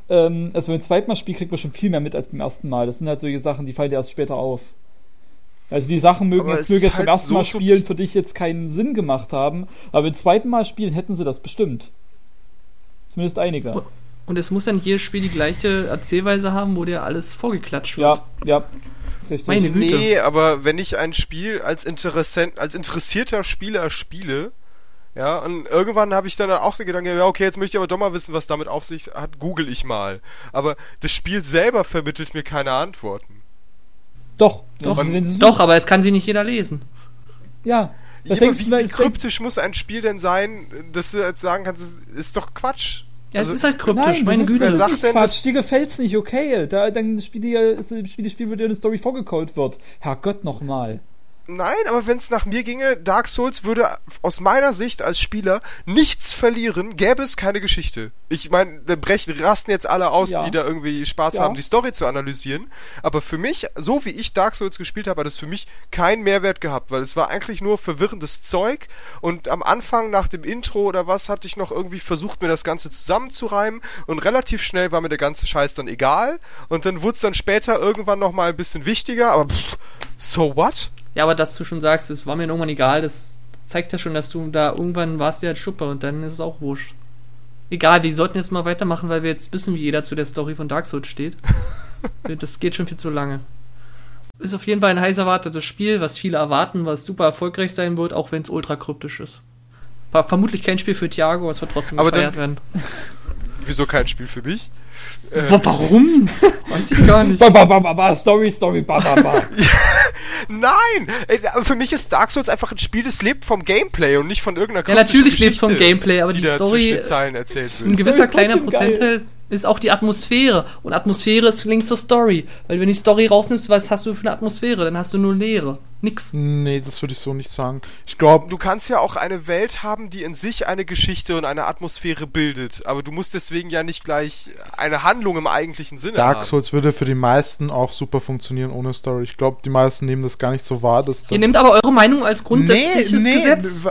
Ähm, also beim zweiten Mal spielen kriegt man schon viel mehr mit als beim ersten Mal. Das sind halt solche Sachen, die fallen dir erst später auf. Also die Sachen mögen jetzt, mögen jetzt halt beim ersten so Mal spielen für dich jetzt keinen Sinn gemacht haben, aber beim zweiten Mal spielen hätten sie das bestimmt. Zumindest einige. Und es muss nicht jedes Spiel die gleiche Erzählweise haben, wo dir alles vorgeklatscht wird. Ja, ja. Richtig. Meine Güte. Nee, aber wenn ich ein Spiel als, interessant, als interessierter Spieler spiele, ja, und irgendwann habe ich dann auch den Gedanken, ja, okay, jetzt möchte ich aber doch mal wissen, was damit auf sich hat, google ich mal. Aber das Spiel selber vermittelt mir keine Antworten. Doch, doch, doch aber es kann sie nicht jeder lesen. Ja. Ja, wie, wie kryptisch muss ein Spiel denn sein, dass du jetzt sagen kannst, ist doch Quatsch. Ja, also, es ist halt kryptisch, Nein, meine ist, Güte. Wer sagt denn, Quatsch, dir gefällt's nicht, okay. Da, dann spiel dir, spiel das Spiel, wo dir eine Story vorgekaut wird. Herrgott nochmal. Nein, aber wenn es nach mir ginge, Dark Souls würde aus meiner Sicht als Spieler nichts verlieren, gäbe es keine Geschichte. Ich meine, da brechen, rasten jetzt alle aus, ja. die da irgendwie Spaß ja. haben, die Story zu analysieren. Aber für mich, so wie ich Dark Souls gespielt habe, hat es für mich keinen Mehrwert gehabt, weil es war eigentlich nur verwirrendes Zeug. Und am Anfang, nach dem Intro oder was, hatte ich noch irgendwie versucht, mir das Ganze zusammenzureimen. Und relativ schnell war mir der ganze Scheiß dann egal. Und dann wurde es dann später irgendwann nochmal ein bisschen wichtiger, aber pff, so what? Ja, aber dass du schon sagst, es war mir irgendwann egal, das zeigt ja schon, dass du da irgendwann warst ja halt Schuppe und dann ist es auch wurscht. Egal, wir sollten jetzt mal weitermachen, weil wir jetzt wissen, wie jeder zu der Story von Dark Souls steht. das geht schon viel zu lange. Ist auf jeden Fall ein heiß erwartetes Spiel, was viele erwarten, was super erfolgreich sein wird, auch wenn es ultra kryptisch ist. War vermutlich kein Spiel für Thiago, es wird trotzdem aber gefeiert werden. Wieso kein Spiel für mich? Äh, Warum? Weiß ich gar nicht. ba, ba, ba, ba, Story, Story, ba, ba, ba. Nein! Für mich ist Dark Souls einfach ein Spiel, das lebt vom Gameplay und nicht von irgendeiner Ja, natürlich lebt es vom Gameplay, aber die, die Story. Erzählt wird. Ein gewisser kleiner Prozentteil ist auch die Atmosphäre. Und Atmosphäre ist Link zur Story. Weil wenn du die Story rausnimmst, was hast du für eine Atmosphäre? Dann hast du nur Leere. Nix. Nee, das würde ich so nicht sagen. Ich glaube. Du kannst ja auch eine Welt haben, die in sich eine Geschichte und eine Atmosphäre bildet. Aber du musst deswegen ja nicht gleich eine Handlung im eigentlichen Sinne Dark haben. Dark Souls würde für die meisten auch super funktionieren ohne Story. Ich glaube, die meisten nehmen das gar nicht so wahr. Dass Ihr nehmt aber eure Meinung als grundsätzliches nee, nee, Gesetz.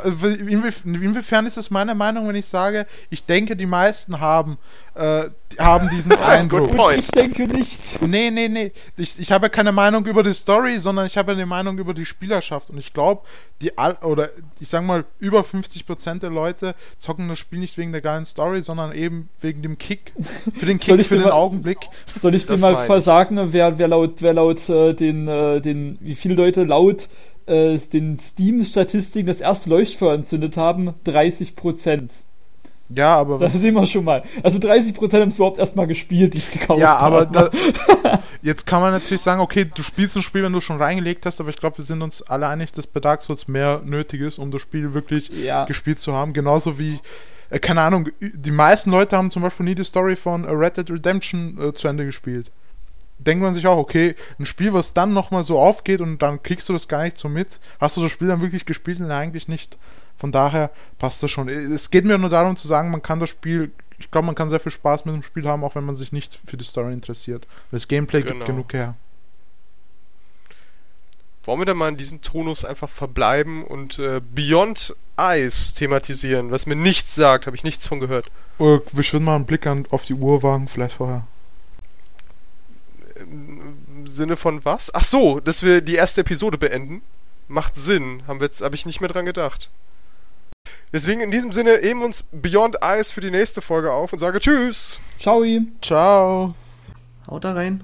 Inwiefern ist es meine Meinung, wenn ich sage, ich denke, die meisten haben äh, haben diesen Eindruck. Good point. Ich denke nicht. Nee, nee, nee. Ich, ich habe keine Meinung über die Story, sondern ich habe eine Meinung über die Spielerschaft. Und ich glaube, die all oder ich sag mal, über 50% der Leute zocken das Spiel nicht wegen der geilen Story, sondern eben wegen dem Kick. Für den Kick, für den mal, Augenblick. Soll ich dir mal versagen, wer, wer laut, wer laut äh, den, äh, den, wie viele Leute laut äh, den Steam-Statistiken das erste Leuchtfeuer entzündet haben? 30%. Ja, aber. Das sehen wir schon mal. Also 30% haben es überhaupt erstmal gespielt, die es gekauft haben. Ja, aber da, jetzt kann man natürlich sagen, okay, du spielst ein Spiel, wenn du schon reingelegt hast, aber ich glaube, wir sind uns alle einig, dass bei Dark Souls mehr nötig ist, um das Spiel wirklich ja. gespielt zu haben. Genauso wie, äh, keine Ahnung, die meisten Leute haben zum Beispiel nie die Story von Red Dead Redemption äh, zu Ende gespielt. Denkt man sich auch, okay, ein Spiel, was dann nochmal so aufgeht und dann kriegst du das gar nicht so mit. Hast du das Spiel dann wirklich gespielt? Nein, eigentlich nicht. Von daher passt das schon. Es geht mir nur darum zu sagen, man kann das Spiel, ich glaube, man kann sehr viel Spaß mit dem Spiel haben, auch wenn man sich nicht für die Story interessiert. Das Gameplay genau. gibt genug her. Wollen wir dann mal in diesem Tonus einfach verbleiben und äh, Beyond Ice thematisieren, was mir nichts sagt, habe ich nichts von gehört. Oder wir würden mal einen Blick an, auf die Uhr wagen, vielleicht vorher. Im Sinne von was? Ach so, dass wir die erste Episode beenden. Macht Sinn. Habe ich nicht mehr dran gedacht. Deswegen in diesem Sinne eben uns Beyond Eyes für die nächste Folge auf und sage Tschüss. Ciao. Ciao. Haut da rein.